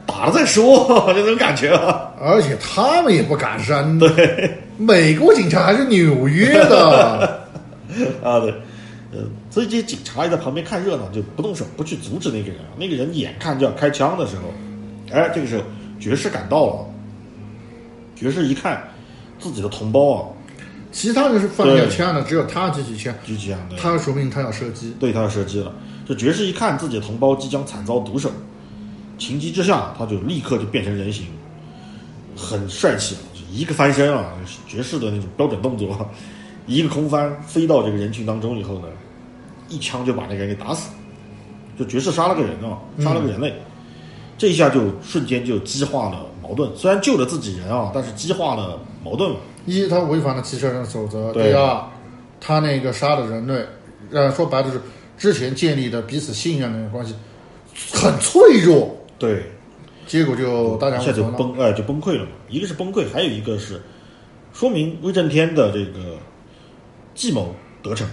打了再说，[laughs] 就这种感觉啊。”而且他们也不敢扔。对，美国警察还是纽约的。[laughs] 啊，对，呃，所以这些警察也在旁边看热闹，就不动手，不去阻止那个人。那个人眼看就要开枪的时候，哎，这个时候爵士赶到了。爵士一看自己的同胞啊，其他人是放下枪的，只有他举起枪，举起枪的，他说明他要射击。对他要射击了。这爵士一看自己的同胞即将惨遭毒手，情急之下，他就立刻就变成人形，很帅气，就一个翻身啊，爵士的那种标准动作，一个空翻飞到这个人群当中以后呢，一枪就把那个人给打死。就爵士杀了个人啊，杀了个人类，这一下就瞬间就激化了矛盾。虽然救了自己人啊，但是激化了矛盾。一，他违反了汽车人守则；对第二，他那个杀的人类，呃，说白了是之前建立的彼此信任的关系很脆弱，对，结果就大家一下就。崩，哎、就崩溃了嘛。一个是崩溃，还有一个是说明威震天的这个计谋得逞，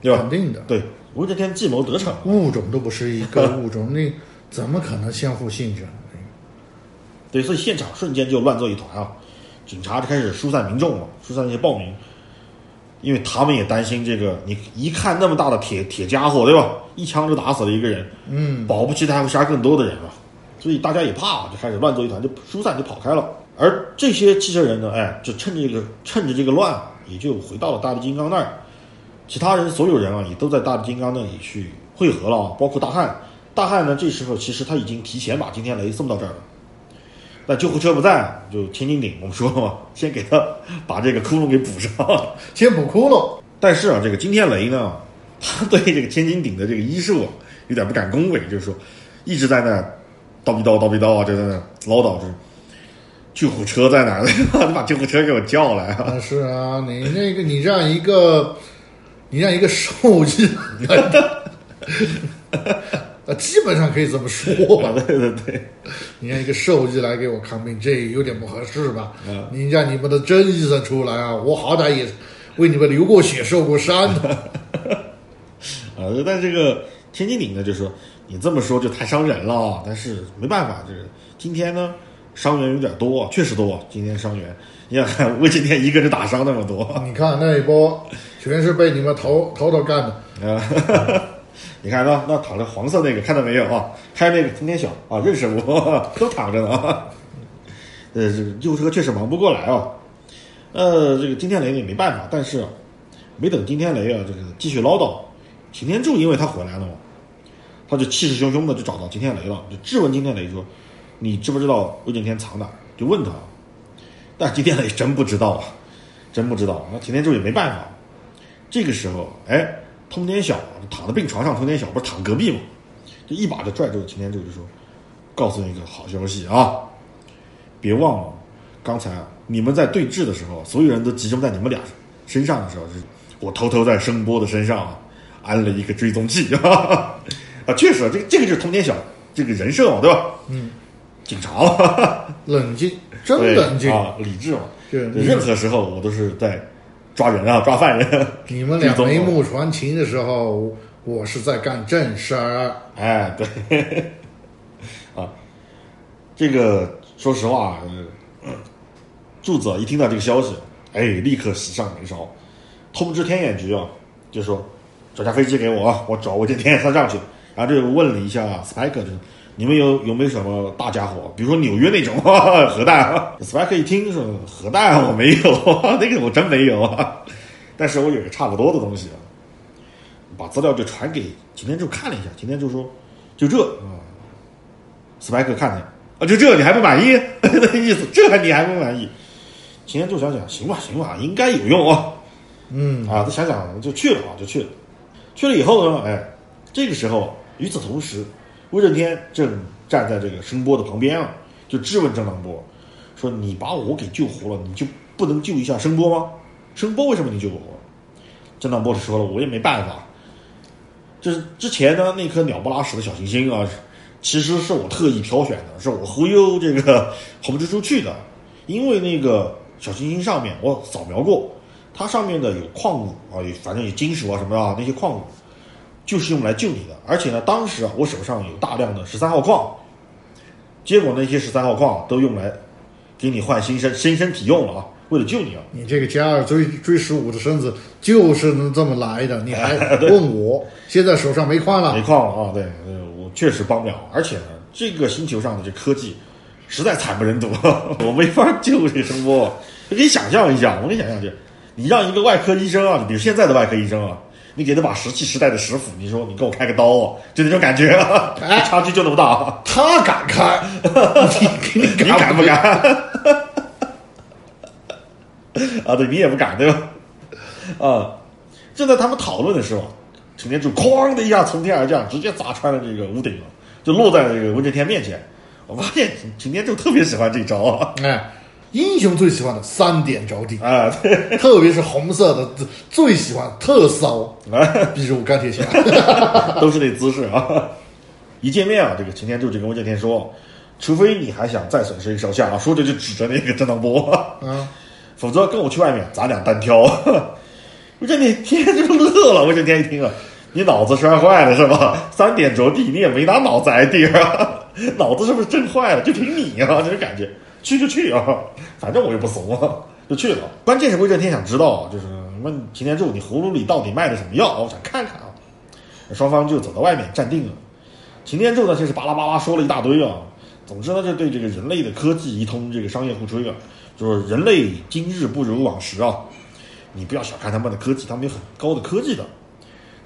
对吧肯？定的，对，威震天计谋得逞，物种都不是一个物种，[laughs] 那怎么可能相互信任？对，所以现场瞬间就乱作一团啊！警察就开始疏散民众了，疏散那些暴民，因为他们也担心这个，你一看那么大的铁铁家伙，对吧？一枪就打死了一个人，嗯，保不齐他还会杀更多的人嘛，所以大家也怕，就开始乱作一团，就疏散就跑开了。而这些汽车人呢，哎，就趁着这个趁着这个乱，也就回到了大力金刚那儿。其他人所有人啊，也都在大力金刚那里去汇合了，包括大汉。大汉呢，这时候其实他已经提前把金天雷送到这儿了。那救护车不在，就千斤顶，我们说了嘛，先给他把这个窟窿给补上。[laughs] 先补窟窿，但是啊，这个金天雷呢，他对这个千斤顶的这个医术啊，有点不敢恭维，就是说一直在那叨逼叨叨逼叨啊，就在那唠叨着。救护车在哪儿？[laughs] 你把救护车给我叫来啊！啊，是啊，你那个你让一个你让一个兽医，啊，基本上可以这么说吧。对对对，你让一个兽医来给我看病，这有点不合适吧？嗯你让你们的真医生出来啊，我好歹也为你们流过血、受过伤的。[laughs] 啊，但这个千斤顶呢，就说你这么说就太伤人了，但是没办法，就是今天呢伤员有点多，确实多，今天伤员，你想看我今天一个人打伤那么多，你看那一波，全是被你们头头头干的。啊，[laughs] 你看那那躺着黄色那个看到没有啊？还有那个通天晓啊，认识我，[laughs] 都躺着呢啊。[laughs] 呃，这个救护车确实忙不过来啊。呃，这个金天雷也没办法，但是没等金天雷啊，这个继续唠叨，擎天柱因为他回来了嘛，他就气势汹汹的就找到金天雷了，就质问金天雷说：“你知不知道魏震天藏哪儿？”就问他，但金天雷真不知道啊，[laughs] 真不知道。那擎天柱也没办法。这个时候，哎，通天晓躺在病床上，通天晓不是躺隔壁吗？就一把就拽住擎天柱，就说：“告诉你一个好消息啊，别忘了，刚才你们在对峙的时候，所有人都集中在你们俩身上的时候，是我偷偷在声波的身上啊安了一个追踪器哈哈，[laughs] 啊，确实，这个这个就是通天晓这个人设嘛，对吧？嗯，警察了，[laughs] 冷静，真冷静。啊，理智嘛。对任何时候我都是在抓人啊，抓犯人。[laughs] 你们俩眉目传情的时候，我是在干正事儿。哎，对，[laughs] 啊，这个说实话，呃柱子啊一听到这个消息，哎，立刻喜上眉梢，通知天眼局啊，就说找架飞机给我啊，我找我这天上上去，然后就问了一下 Spike，就是你们有有没有什么大家伙，比如说纽约那种 [laughs] 核弹啊？Spike 一听说核弹我没有，[laughs] 那个我真没有啊，但是我有个差不多的东西啊，把资料就传给擎天柱看了一下，擎天柱说就这啊，斯派克看见啊，就 [laughs] 这你还不满意？那意思这你还不满意？擎天柱想想，行吧行吧，应该有用啊。嗯，啊，他想想就去了啊，就去了。去了以后呢，哎，这个时候与此同时，威震天正站在这个声波的旁边啊，就质问郑当波说：“你把我给救活了，你就不能救一下声波吗？声波为什么你救不活？”郑当波就说了：“我也没办法，就是之前呢那颗鸟不拉屎的小行星啊，其实是我特意挑选的，是我忽悠这个 [laughs] 红蜘蛛去的，因为那个小行星上面我扫描过，它上面的有矿物啊，反正有金属啊什么的啊，那些矿物就是用来救你的。而且呢，当时啊我手上有大量的十三号矿，结果那些十三号矿都用来给你换新身新身体用了啊，为了救你啊。你这个加二追追十五的身子就是能这么来的，你还 [laughs] 问我？现在手上没矿了没，矿了啊，对，呃我确实帮不了，而且呢，这个星球上的这科技实在惨不忍睹，[laughs] 我没法救这声波。你可以想象一下，我给你想象一下，你让一个外科医生啊，比如现在的外科医生啊，你给他把石器时代的石斧，你说你给我开个刀啊，就那种感觉差距就那么大，他敢开，[laughs] 你敢不敢？啊，对你也不敢对吧？啊，正在他们讨论的时候，擎天柱哐的一下从天而降，直接砸穿了这个屋顶了，就落在了这个文震天面前。我发现擎天柱特别喜欢这招啊，哎，英雄最喜欢的三点着地，啊，对，[laughs] 特别是红色的，最喜欢特骚啊，[laughs] 比如钢铁侠。[laughs] 都是那姿势啊。一见面啊，这个擎天柱就跟文震天说，除非你还想再损失一个手下啊，说着就指着那个震荡波。啊，否则跟我去外面，咱俩单挑。我这你天天就乐了，我这天一听啊，你脑子摔坏了是吧？三点着地，你也没拿脑子挨地啊，脑子是不是震坏了？就凭你啊，这种感觉，去就去啊，[laughs] 反正我又不怂啊，就去了。关键是魏震天想知道，就是问擎天柱，你葫芦里到底卖的什么药？我想看看啊。双方就走到外面站定了。擎天柱呢，就是巴拉巴拉说了一大堆啊。总之呢，就对这个人类的科技一通这个商业互吹啊，就是人类今日不如往时啊。你不要小看他们的科技，他们有很高的科技的。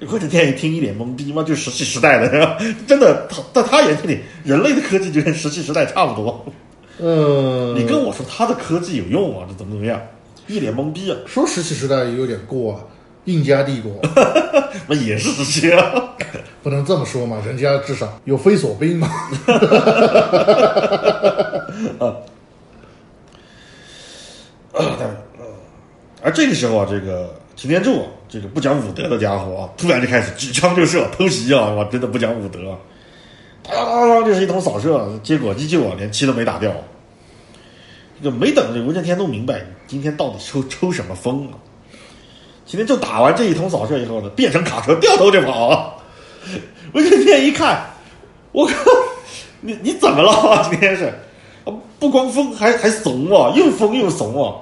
魏震天一听一脸懵逼嘛，就石器时代的，[laughs] 真的，他在他眼睛里，人类的科技就跟石器时代差不多。呃，你跟我说他的科技有用啊，这怎么怎么样？一脸懵逼啊，说石器时代也有点过啊，印加帝国 [laughs] 那也是石器啊。不能这么说嘛，人家至少有飞索兵嘛。[laughs] 啊，但而这个时候啊，这个擎天柱啊，这个不讲武德的家伙啊，突然就开始举枪就射，偷袭啊！哇，真的不讲武德，当当当当，这是一通扫射，结果依旧啊，连漆都没打掉。就没等这文震天弄明白今天到底抽抽什么风啊！擎天就打完这一通扫射以后呢，变成卡车掉头就跑啊！文震天一看，我靠，你你怎么了啊？今天是，啊不光疯，还还怂啊，又疯又怂啊！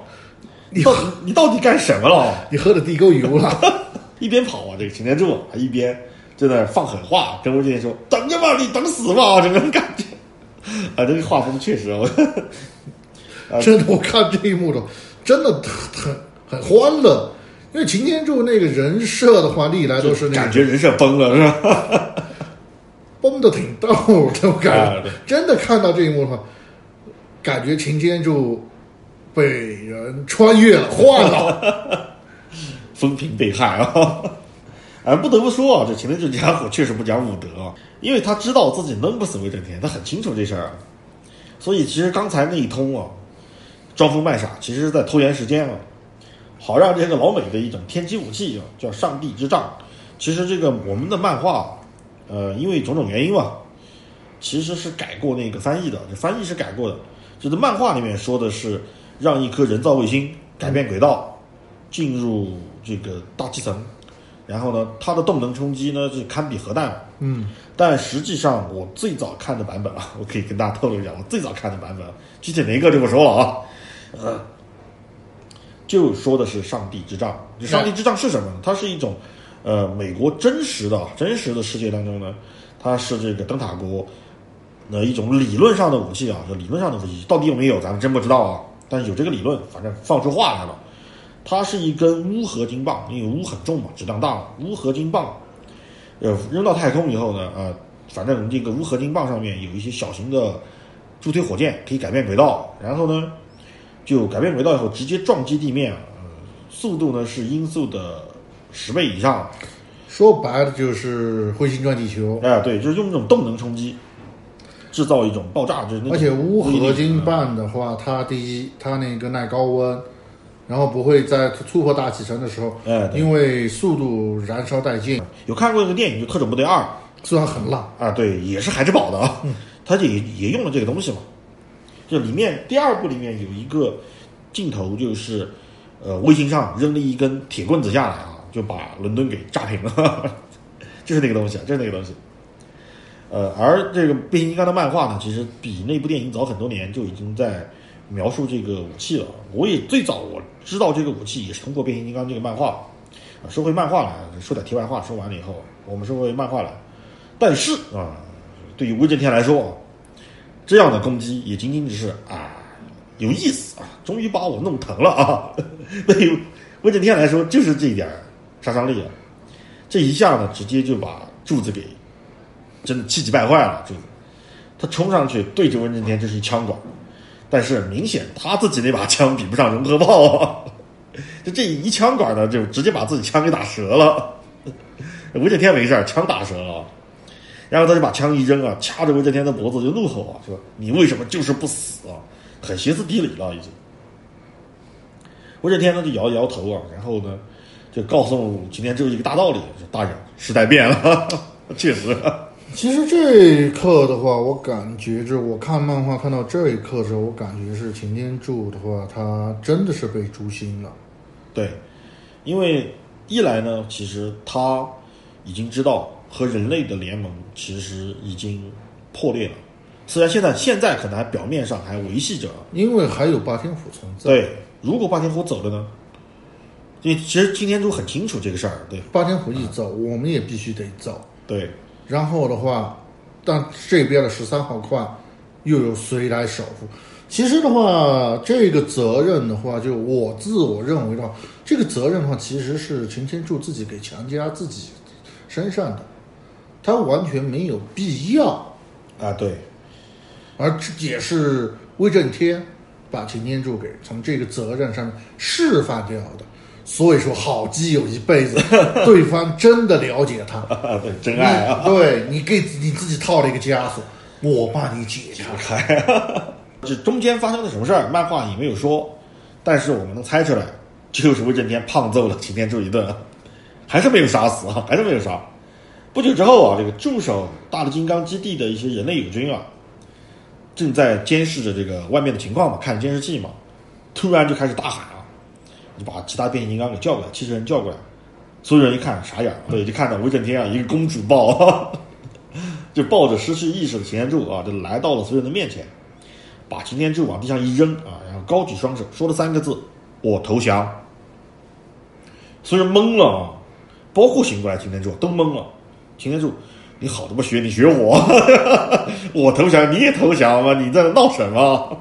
你到底你到底干什么了？你喝的地沟油了，[laughs] 一边跑啊，这个擎天柱还一边就在那儿放狠话，跟威震天说：“等着吧，你等死吧！”这种感觉，啊，这个画风确实啊，[laughs] 真的，我看这一幕的，真的很很欢乐。因为擎天柱那个人设的话，历来都是那种感觉人设崩了，是吧？[laughs] 崩的挺逗的，我感觉啊真的看到这一幕的话，感觉擎天柱被人穿越了，换了。风评被害啊！啊，不得不说啊，这前面这家伙确实不讲武德啊，因为他知道自己弄不死威震天，他很清楚这事儿啊。所以其实刚才那一通啊，装疯卖傻，其实是在拖延时间啊，好让这个老美的一种天机武器啊，叫上帝之杖。其实这个我们的漫画，呃，因为种种原因吧，其实是改过那个翻译的，这翻译是改过的。就是漫画里面说的是让一颗人造卫星改变轨道，进入这个大气层，然后呢，它的动能冲击呢是堪比核弹。嗯，但实际上，我最早看的版本啊，我可以跟大家透露一下，我最早看的版本，具体哪个就不说了啊。呃，就说的是上帝之杖。这上帝之杖是什么呢？它是一种呃美国真实的真实的世界当中呢，它是这个灯塔国的一种理论上的武器啊，就理论上的武器，到底有没有咱们真不知道啊。但是有这个理论，反正放出话来了。它是一根钨合金棒，因为钨很重嘛，质量大嘛，钨合金棒。呃，扔到太空以后呢，呃，反正这个钨合金棒上面有一些小型的助推火箭，可以改变轨道，然后呢，就改变轨道以后直接撞击地面，呃，速度呢是音速的十倍以上。说白了就是彗星撞地球，哎、对，就是用这种动能冲击，制造一种爆炸，就是那种而且钨合金嗯棒的话，它第一，它那个耐高温，然后不会在突破大气层的时候，哎因为速度燃烧殆尽，有看过一个电影，就《特种部队二》虽然很烂，啊，对，也是海之宝的啊，他就也也用了这个东西嘛。就里面第二部里面有一个镜头，就是呃卫星上扔了一根铁棍子下来啊，就把伦敦给炸平了，[laughs] 就是那个东西，啊，就是那个东西。呃，而这个变形金刚的漫画呢，其实比那部电影早很多年就已经在描述这个武器了。我也最早我知道这个武器也是通过变形金刚这个漫画。啊，说回漫画来，说点题外话，说完了以后，我们说回漫画来。但是啊，对于威震天来说，这样的攻击也仅仅只是啊有意思啊，终于把我弄疼了啊。[laughs] 对于威震天来说，就是这一点杀伤力啊，这一下呢，直接就把柱子给真的气急败坏了。柱子，他冲上去对着威震天就是一枪管，但是明显他自己那把枪比不上融合炮啊，[laughs] 就这一枪管呢，就直接把自己枪给打折了。[laughs] 威震天没事，枪打折了。然后他就把枪一扔啊，掐着威震天的脖子就怒吼啊，说：“你为什么就是不死啊？”很歇斯底里了，已经。威震天呢就摇一摇头啊，然后呢就告诉擎天柱一个大道理：说大人，时代变了，[laughs] 确实。其实这一刻的话，我感觉就是我看漫画看到这一刻的时候，我感觉是擎天柱的话，他真的是被诛心了。对，因为一来呢，其实他已经知道和人类的联盟其实已经破裂了，虽然现在现在可能还表面上还维系着，因为还有霸天虎存在。，对，如果霸天虎走了呢？因为其实擎天柱很清楚这个事儿，对霸天虎一走，我们也必须得走。对然后的话，但这边的十三号块又有谁来守护？其实的话，这个责任的话，就我自我认为的话，这个责任的话，其实是擎天柱自己给强加自己身上的，他完全没有必要，啊，对而这也是威震天把擎天柱给从这个责任上面释放掉的。所以说，好基友一辈子，[laughs] 对方真的了解他，[laughs] 真爱啊，对你给你自己套了一个枷锁，我帮你解开。[laughs] 这中间发生了什么事儿，漫画也没有说，但是我们能猜出来，就是威震天胖揍了擎天柱一顿，还是没有杀死啊，还是没有杀。不久之后啊，这个驻守大力金刚基地的一些人类友军啊，正在监视着这个外面的情况嘛，看监视器嘛，突然就开始大喊啊，就把其他变形金刚给叫过来，汽车人叫过来，所有人一看傻眼了，对，就看到威震天啊，一个公主抱，[laughs] 就抱着失去意识的擎天柱啊，就来到了所有人的面前。把擎天柱往地上一扔啊，然后高举双手，说了三个字：“我投降。”所有人懵了啊，包括醒过来擎天柱都懵了，擎天柱，你好他妈学，你学我，[laughs] 我投降你也投降吗？你在闹什么？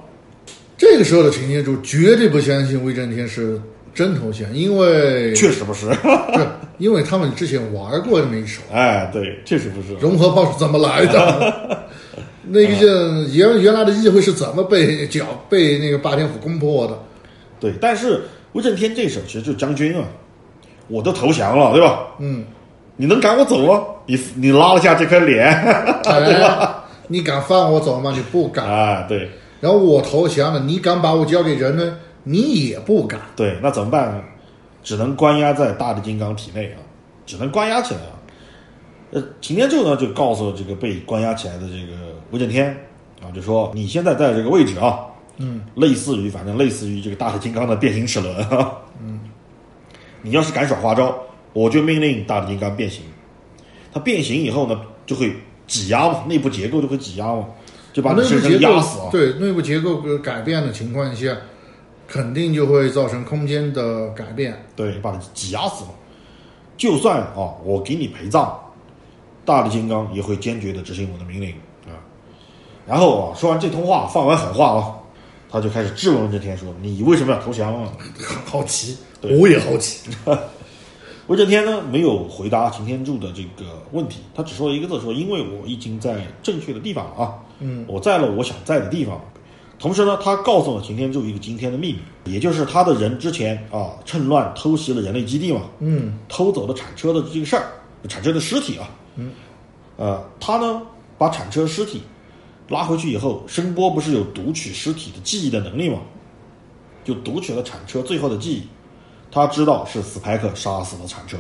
这个时候的擎天柱绝对不相信威震天是真投降，因为 [laughs] 确实不是，[laughs] 不是因为他们之前玩过那么一手，哎，对，确实不是。融合炮是怎么来的？[laughs] 那个就原原来的议会是怎么被剿被那个霸天虎攻破的？对，但是威震天这手其实就将军啊，我都投降了，对吧？嗯，你能赶我走吗？你你拉了下这颗脸，对吧？哎，你敢放我走吗？你不敢。啊，对然后我投降了，你敢把我交给人呢？你也不敢。对，那怎么办呢？只能关押在大力金刚体内啊，只能关押起来啊。呃，擎天柱呢就告诉这个被关押起来的这个威震天啊，就说你现在在这个位置啊，嗯，类似于反正类似于这个大力金刚的变形齿轮啊，嗯，你要是敢耍花招，我就命令大力金刚变形。它变形以后呢，就会挤压嘛，内部结构就会挤压嘛，就把你生生内部结构压死啊。对内部结构改变的情况下，肯定就会造成空间的改变。对，把你挤压死了。就算啊，我给你陪葬，大力金刚也会坚决的执行我的命令啊。然后啊，说完这通话，放完狠话啊，他就开始质问威震天说：“你为什么要投降啊很好奇，我也好奇。？”威震天呢没有回答擎天柱的这个问题，他只说了一个字说：“因为我已经在正确的地方了啊，嗯，我在了我想在的地方。”同时呢，他告诉了擎天柱一个惊天的秘密，也就是他的人之前啊趁乱偷袭了人类基地嘛，嗯。偷走了铲车的这个事儿，铲车的尸体啊，嗯，呃，他呢把铲车尸体拉回去以后，声波不是有读取尸体的记忆的能力吗？就读取了铲车最后的记忆，他知道是斯派克杀死了铲车，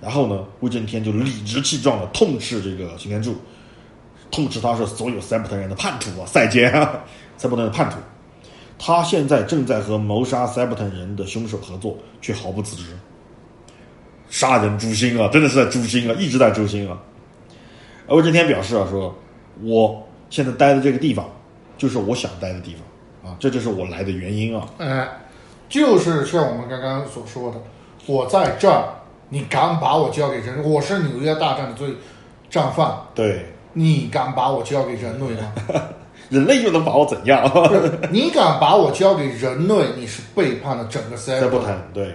然后呢，威震天就理直气壮的痛斥这个擎天柱，痛斥他是所有塞伯特人的叛徒啊，赛监啊，塞伯特人的叛徒。他现在正在和谋杀塞伯特人的凶手合作，却毫不自知。杀人诛心啊，真的是在诛心啊，一直在诛心啊。而威震天表示啊，说我现在待的这个地方，就是我想待的地方啊，这就是我来的原因啊。哎，就是像我们刚刚所说的，我在这儿，你敢把我交给人？我是纽约大战的罪战犯，对，你敢把我交给人类吗？[laughs] 人类又能把我怎样？你敢把我交给人类，你是背叛了整个塞伯特。塞伯坦，对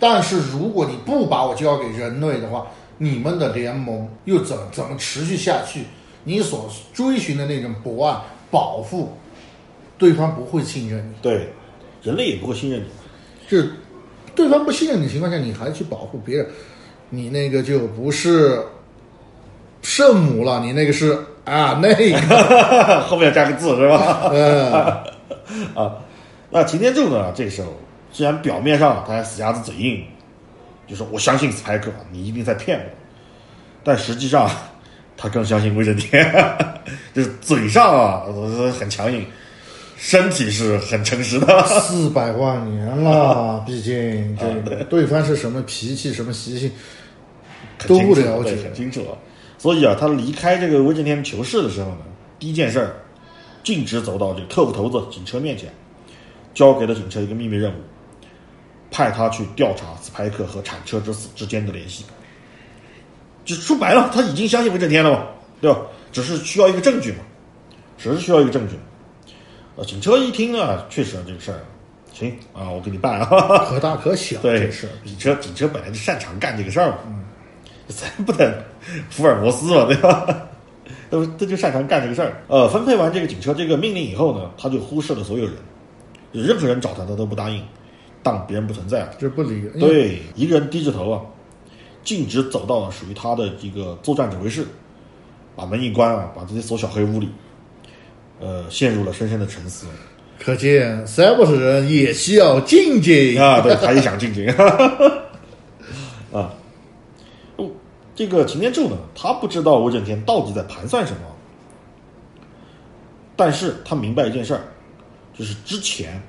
但是如果你不把我交给人类的话，你们的联盟又怎怎么持续下去？你所追寻的那种博爱、保护，对方不会信任你。对，人类也不会信任你。就是对方不信任你的情况下，你还去保护别人，你那个就不是圣母了，你那个是啊那个，[laughs] 后面加个字是吧？嗯，[laughs] 啊，那擎天柱呢？这时候虽然表面上他还死鸭子嘴硬，就说我相信斯派克，你一定在骗我，但实际上他更相信威震天，[laughs] 就是嘴上啊呃很强硬，身体是很诚实的。四百万年了，毕竟这个对方是什么脾气、什么习性都不了对解很。清楚啊。所以啊，他离开这个威震天囚室的时候呢，第一件事儿，径直走到这个特务头子警车面前，交给了警车一个秘密任务，派他去调查斯派克和铲车之死之间的联系。就说白了，他已经相信威震天了嘛，对吧？只是需要一个证据嘛，只是需要一个证据。呃，警车一听啊，确实啊这个事儿，行啊，我给你办啊。可大可小，对，是警车警车本来就擅长干这个事儿嘛，嗯，咱 [laughs] 不得福尔摩斯嘛，对吧？[laughs] 都他就擅长干这个事儿。呃，分配完这个警车这个命令以后呢，他就忽视了所有人，任何人找他他都不答应，当别人不存在。这不理。对，一个人低着头啊，径直走到了属于他的一个作战指挥室，把门一关啊，把自己锁小黑屋里，呃，陷入了深深的沉思。可见塞伯特人也需要静静啊，对，他也想进京。[laughs] 这个擎天柱呢，他不知道威震天到底在盘算什么，但是他明白一件事儿，就是之前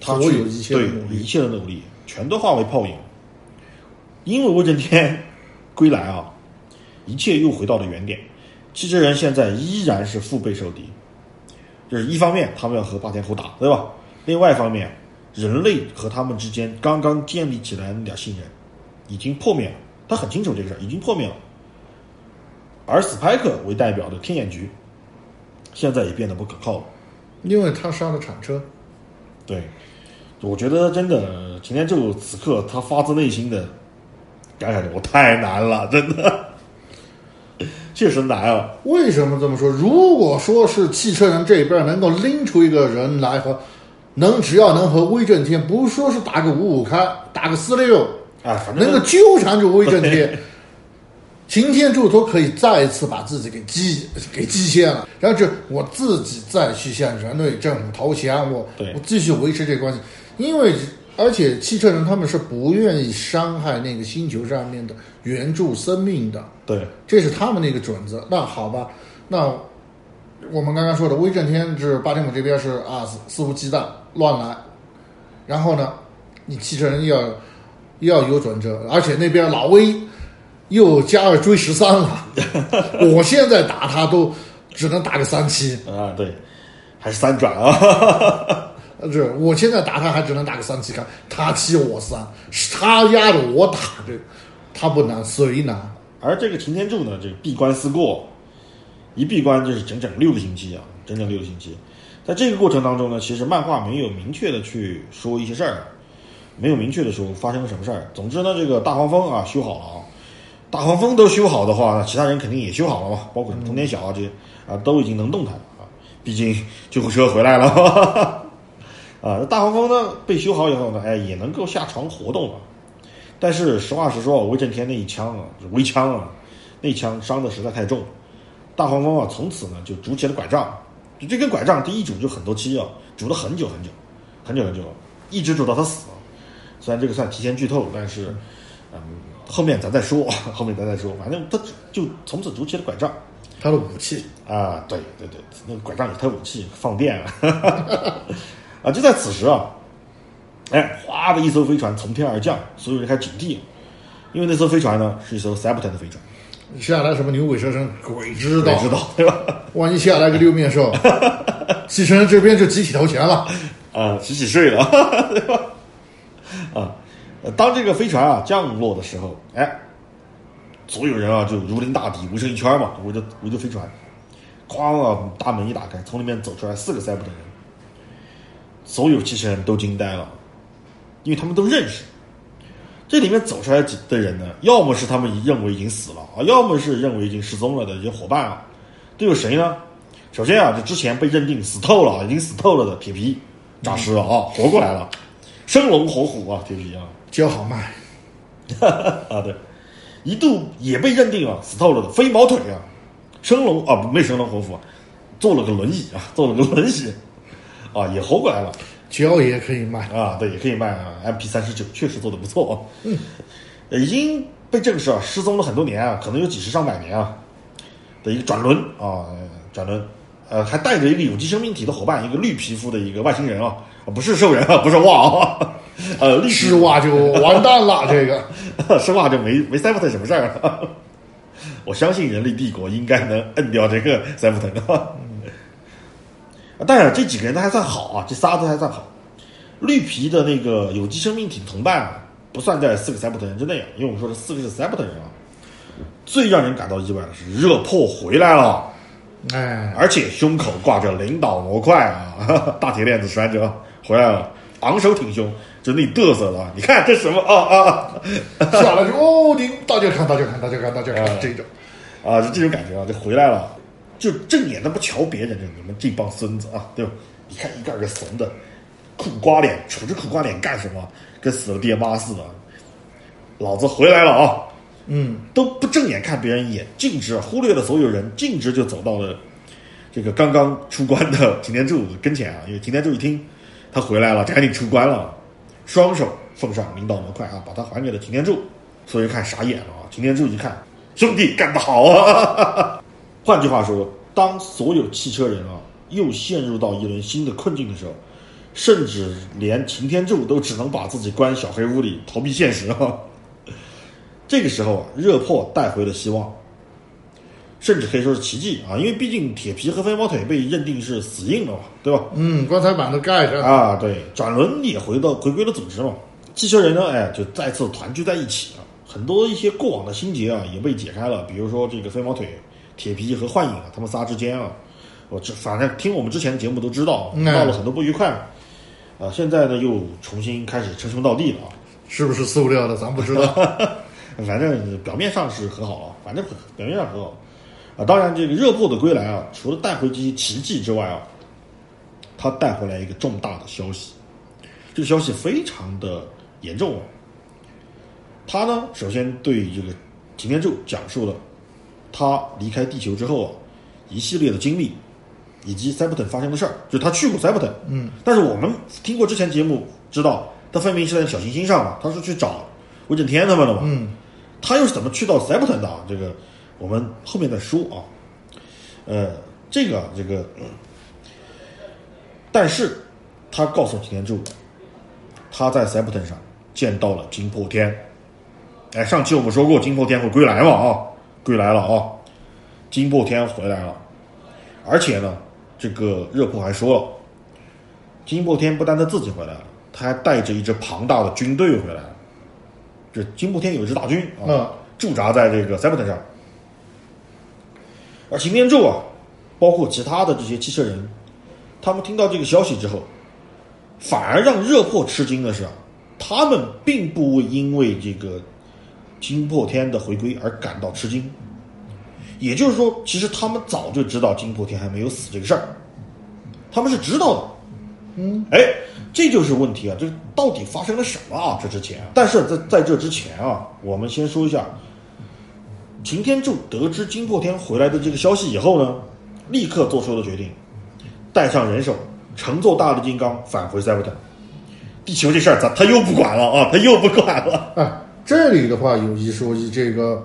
他所有一切的对努力一切的努力全都化为泡影，因为威震天归来啊，一切又回到了原点，七之人现在依然是腹背受敌。就是一方面他们要和霸天虎打，对吧？另外一方面，人类和他们之间刚刚建立起来那点信任，已经破灭了。他很清楚这个事儿，已经破灭了。而斯派克为代表的天眼局，现在也变得不可靠了。因为他杀了铲车，对，我觉得真的擎天柱此刻他发自内心的感慨着，我太难了，真的，[laughs] 确实难啊。为什么这么说？如果说是汽车人这边能够拎出一个人来和能只要能和威震天，不说是打个五五开，打个四六，啊，反正能够纠缠住威震天，擎天柱都可以再一次把自己给击给击陷了，然后就我自己再去向人类政府投降，我我继续维持这个关系，因为而且汽车人他们是不愿意伤害那个星球上面的原著生命的，对。这是他们的一个准则。那好吧，那我们刚刚说的威震天是巴天姆这边是啊肆肆无忌惮乱来，然后呢，你汽车人要要有转折，而且那边老威又加二追十三了，[laughs] 我现在打他都只能打个三七，啊，对，还是三转啊。[laughs] 呃，是我现在打他还只能打个三七看，他七我三，是他压着我打这，他不难谁难？而这个擎天柱呢，这个闭关思过，一闭关就是整整六个星期啊，整整六个星期。在这个过程当中呢，其实漫画没有明确的去说一些事儿，没有明确的说发生了什么事儿。总之呢，这个大黄蜂啊修好了啊，大黄蜂都修好的话，那其他人肯定也修好了嘛，包括通天晓啊这些啊都已经能动弹了啊，毕竟救护车回来了。[laughs] 啊，大黄蜂呢被修好以后呢，哎，也能够下床活动了。但是实话实说，威震天那一枪啊，微枪啊，那一枪伤的实在太重。大黄蜂啊，从此呢就拄起了拐杖，就这根拐杖第一拄就很多期啊，拄了很久很久，很久很久，一直拄到他死。虽然这个算提前剧透，但是，嗯，后面咱再说，后面咱再说。反正他就从此拄起了拐杖。他的武器啊，对对对，那个拐杖也他武器，放电啊！[laughs] 啊，就在此时啊，哎，哗的一艘飞船从天而降，所有人开始警惕，因为那艘飞船呢是一艘 Septon 的飞船，下来什么牛鬼蛇神，鬼知道，鬼知道对吧？[laughs] 万一下来个六面兽，[laughs] 汽车人这边就集体投降了。啊，洗洗睡了，对吧？啊，呃当这个飞船啊降落的时候，哎，所有人啊就如临大敌，围成一圈嘛，围着围着飞船，哐啊，大门一打开，从里面走出来四个塞普的人，所有汽车人都惊呆了，因为他们都认识。这里面走出来几的人呢，要么是他们认为已经死了啊，要么是认为已经失踪了的一些伙伴啊，都有谁呢？首先啊，就之前被认定死透了，已经死透了的铁皮诈尸了啊，活过来了，生龙活虎啊，铁皮啊，交好卖，[laughs] 啊对，一度也被认定啊死透了的飞毛腿啊，生龙啊不没生龙活虎啊，坐了个轮椅啊，[laughs] 坐了个轮椅。啊，也活过来了。胶也可以卖。啊，对，也可以卖啊。MP 三十九确实做的不错啊，嗯，已经被证实啊，失踪了很多年啊，可能有几十上百年啊的一个转轮。啊，转轮，呃，还带着一个有机生命体的伙伴，一个绿皮肤的一个外星人啊，啊不是兽人啊，不是袜啊，呃，绿皮失袜就完蛋了，[laughs] 这个是袜就没没塞夫特什么事儿了。[laughs] 我相信人类帝国应该能摁掉这个塞夫特啊。当然，这几个人都还算好啊，这仨都还算好。绿皮的那个有机生命体同伴啊，不算在四个塞普特人之内啊，因为我们说这四个是塞普特人啊。最让人感到意外的是，热破回来了，哎，而且胸口挂着领导模块啊，[laughs] 大铁链子拴着回来了，昂首挺胸，就那嘚瑟的，你看这什么啊啊啊！下来就哦，你大家看，大家看，大家看，大家看，这种 [laughs] 啊，就这种感觉啊，就回来了，就正眼都不瞧别人，就你们这帮孙子啊，对吧？你看一个个怂的，苦瓜脸，杵着苦瓜脸干什么？跟死了爹妈似的。老子回来了啊！嗯，都不正眼看别人一眼，径直忽略了所有人，径直就走到了这个刚刚出关的擎天柱跟前啊。因为擎天柱一听他回来了，赶紧出关了，双手奉上领导模块啊，把他还给了擎天柱。所有人看傻眼了啊！擎天柱一看，兄弟干得好啊！[laughs] 换句话说，当所有汽车人啊又陷入到一轮新的困境的时候，甚至连擎天柱都只能把自己关小黑屋里逃避现实啊。这个时候啊，热破带回了希望，甚至可以说是奇迹啊！因为毕竟铁皮和飞毛腿被认定是死硬了嘛，对吧？嗯，棺材板都盖着，啊，对，转轮也回到回归了组织嘛。汽车人呢，哎，就再次团聚在一起了。很多一些过往的心结啊，也被解开了。比如说这个飞毛腿铁皮和幻影啊，他们仨之间啊，我这反正听我们之前的节目都知道，嗯闹了很多不愉快啊，现在呢又重新开始称兄道弟了啊。是不是塑料的，咱不知道。[laughs] 反正表面上是和好啊，反正表面上和好啊。当然，这个热破的归来啊，除了带回这些奇迹之外啊，他带回来一个重大的消息，这个消息非常的严重啊。他呢，首先对这个擎天柱讲述了他离开地球之后啊一系列的经历，以及塞伯特发生的事儿，就是他去过塞伯特，嗯，但是我们听过之前节目知道，他分明是在小行星上嘛，他是去找威震天他们的嘛，嗯，他又是怎么去到塞伯特的啊？这个我们后面再说啊。呃，这个这个，嗯但是他告诉擎天柱，他在塞伯特上见到了金破天。哎，上期我们说过金破天会归来嘛啊，归来了啊，金破天回来了，而且呢，这个热库还说了，金破天不单他自己回来了，他还带着一支庞大的军队回来了。这金破天有一支大军啊，嗯驻扎在这个塞伯特上。而擎天柱啊，包括其他的这些汽车人，他们听到这个消息之后，反而让热破吃惊的是啊，他们并不因为这个金破天的回归而感到吃惊。也就是说，其实他们早就知道金破天还没有死这个事儿，他们是知道的。嗯，哎，这就是问题啊！这到底发生了什么啊？这之前，但是在在这之前啊，我们先说一下，擎天柱得知金破天回来的这个消息以后呢，立刻做出了决定，带上人手，乘坐大力金刚返回塞伯特。地球这事儿，咱他又不管了啊，[laughs] 他又不管了。哎，这里的话有一说一，这个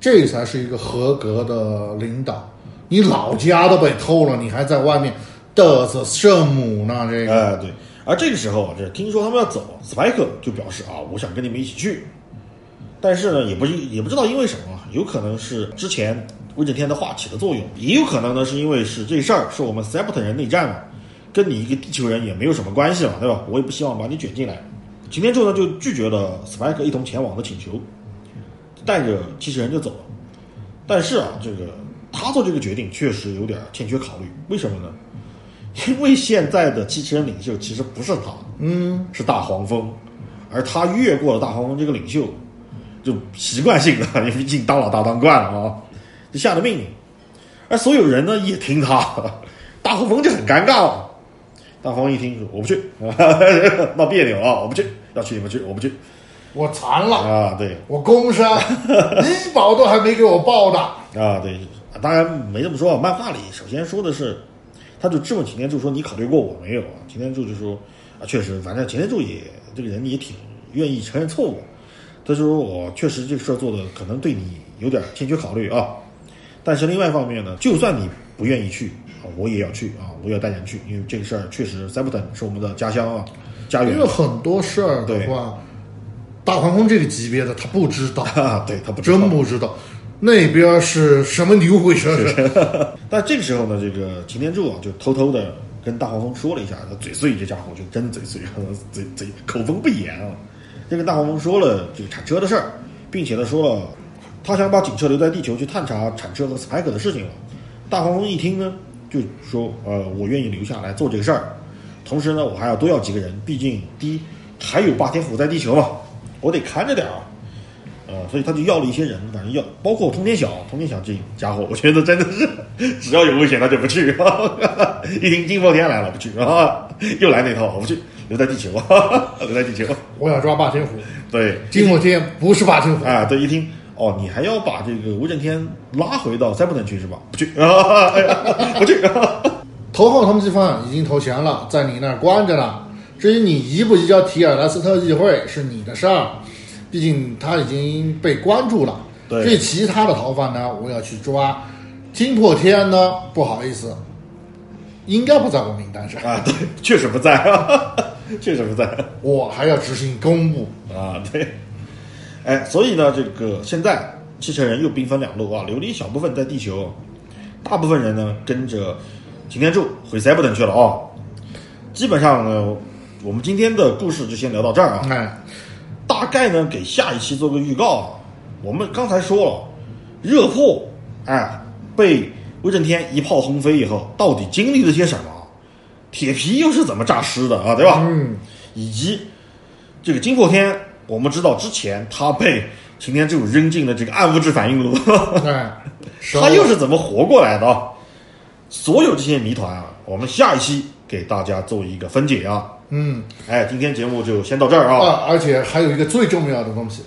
这才是一个合格的领导。你老家都被偷了，你还在外面嘚瑟圣母呢？这个，哎，对。而这个时候啊，这听说他们要走，斯派克就表示啊，我想跟你们一起去。但是呢，也不是也不知道因为什么，有可能是之前威震天的话起的作用，也有可能呢是因为是这事儿是我们塞伯特人内战嘛，跟你一个地球人也没有什么关系嘛，对吧？我也不希望把你卷进来。擎天柱呢就拒绝了 Spike 一同前往的请求，带着机器人就走了。但是啊，这个他做这个决定确实有点欠缺考虑，为什么呢？[laughs] 因为现在的机器人领袖其实不是他，嗯，是大黄蜂，而他越过了大黄蜂这个领袖，就习惯性的，[laughs] 因为毕竟当老大当惯了啊，就下了命令，而所有人呢也听他，[laughs] 大黄蜂就很尴尬了。大黄蜂一听说我不去，[laughs] 闹别扭啊，我不去，要去你们去，我不去我残了，啊，对我工伤，医保都还没给我报呢。啊，对，当然没这么说。漫画里首先说的是，他就质问擎天柱说：“你考虑过我没有？”啊，擎天柱就说：“啊，确实，反正擎天柱也这个人也挺愿意承认错误。他说我确实这个事儿做的可能对你有点欠缺考虑啊，但是另外一方面呢，就算你不愿意去啊，我也要去啊，我也要带人去，因为这个事儿确实塞伯坦是我们的家乡啊，家园。因为很多事儿的对。话，大黄蜂这个级别的他不知道，[laughs] 啊，对他不知道。真不知道。那边是什么牛鬼蛇神。[laughs] 但这个时候呢，这个擎天柱啊，就偷偷的跟大黄蜂说了一下，他嘴碎，这家伙就真嘴碎，[laughs] 嘴嘴口风不严啊，就跟大黄蜂说了这个铲车的事儿，并且呢说了，他想把警车留在地球去探查铲车和斯派克的事情了。大黄蜂一听呢，就说呃，我愿意留下来做这个事儿，同时呢，我还要多要几个人，毕竟第一还有霸天虎在地球嘛，我得看着点儿啊。呃，所以他就要了一些人，反正要包括通天晓，通天晓这家伙，我觉得真的是只要有危险他就不去，[laughs] 一听金破天来了不去啊，又来那套，我不去，留在地球，[laughs] 留在地球。我想抓霸天虎，对，金火天不是霸天虎，啊，对，一听哦，你还要把这个威震天拉回到再不能去是吧？不去啊，[laughs] 哎呀不去。[laughs] 头号通缉犯已经投降了，在你那儿关着呢。至于你移不移交提尔莱斯特议会是你的事儿，毕竟他已经被关注了。对至于其他的逃犯呢，我要去抓。金破天呢，不好意思，应该不在我名单上，啊，对，确实不在，[laughs] 确实不在我还要执行公务。啊，对。哎，所以呢，这个现在汽车人又兵分两路啊，留了一小部分在地球，大部分人呢跟着擎天柱回塞伯特去了啊。基本上呢，我们今天的故事就先聊到这儿啊。哎，大概呢给下一期做个预告啊。我们刚才说了，热破，哎，被威震天一炮轰飞以后，到底经历了些什么？铁皮又是怎么诈尸的啊？对吧？嗯，以及这个金破天，我们知道之前他被擎天柱扔进了这个暗物质反应炉，哎，[laughs] 他又是怎么活过来的啊？所有这些谜团啊，我们下一期给大家做一个分解啊。嗯哎，今天节目就先到这儿啊。啊，而且还有一个最重要的东西，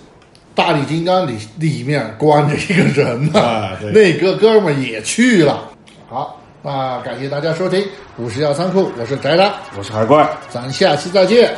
大力金刚里里面关着一个人呢、那个哥们儿也去了。好，那感谢大家收听五十幺仓库，我是宅男，我是海怪。咱下期再见。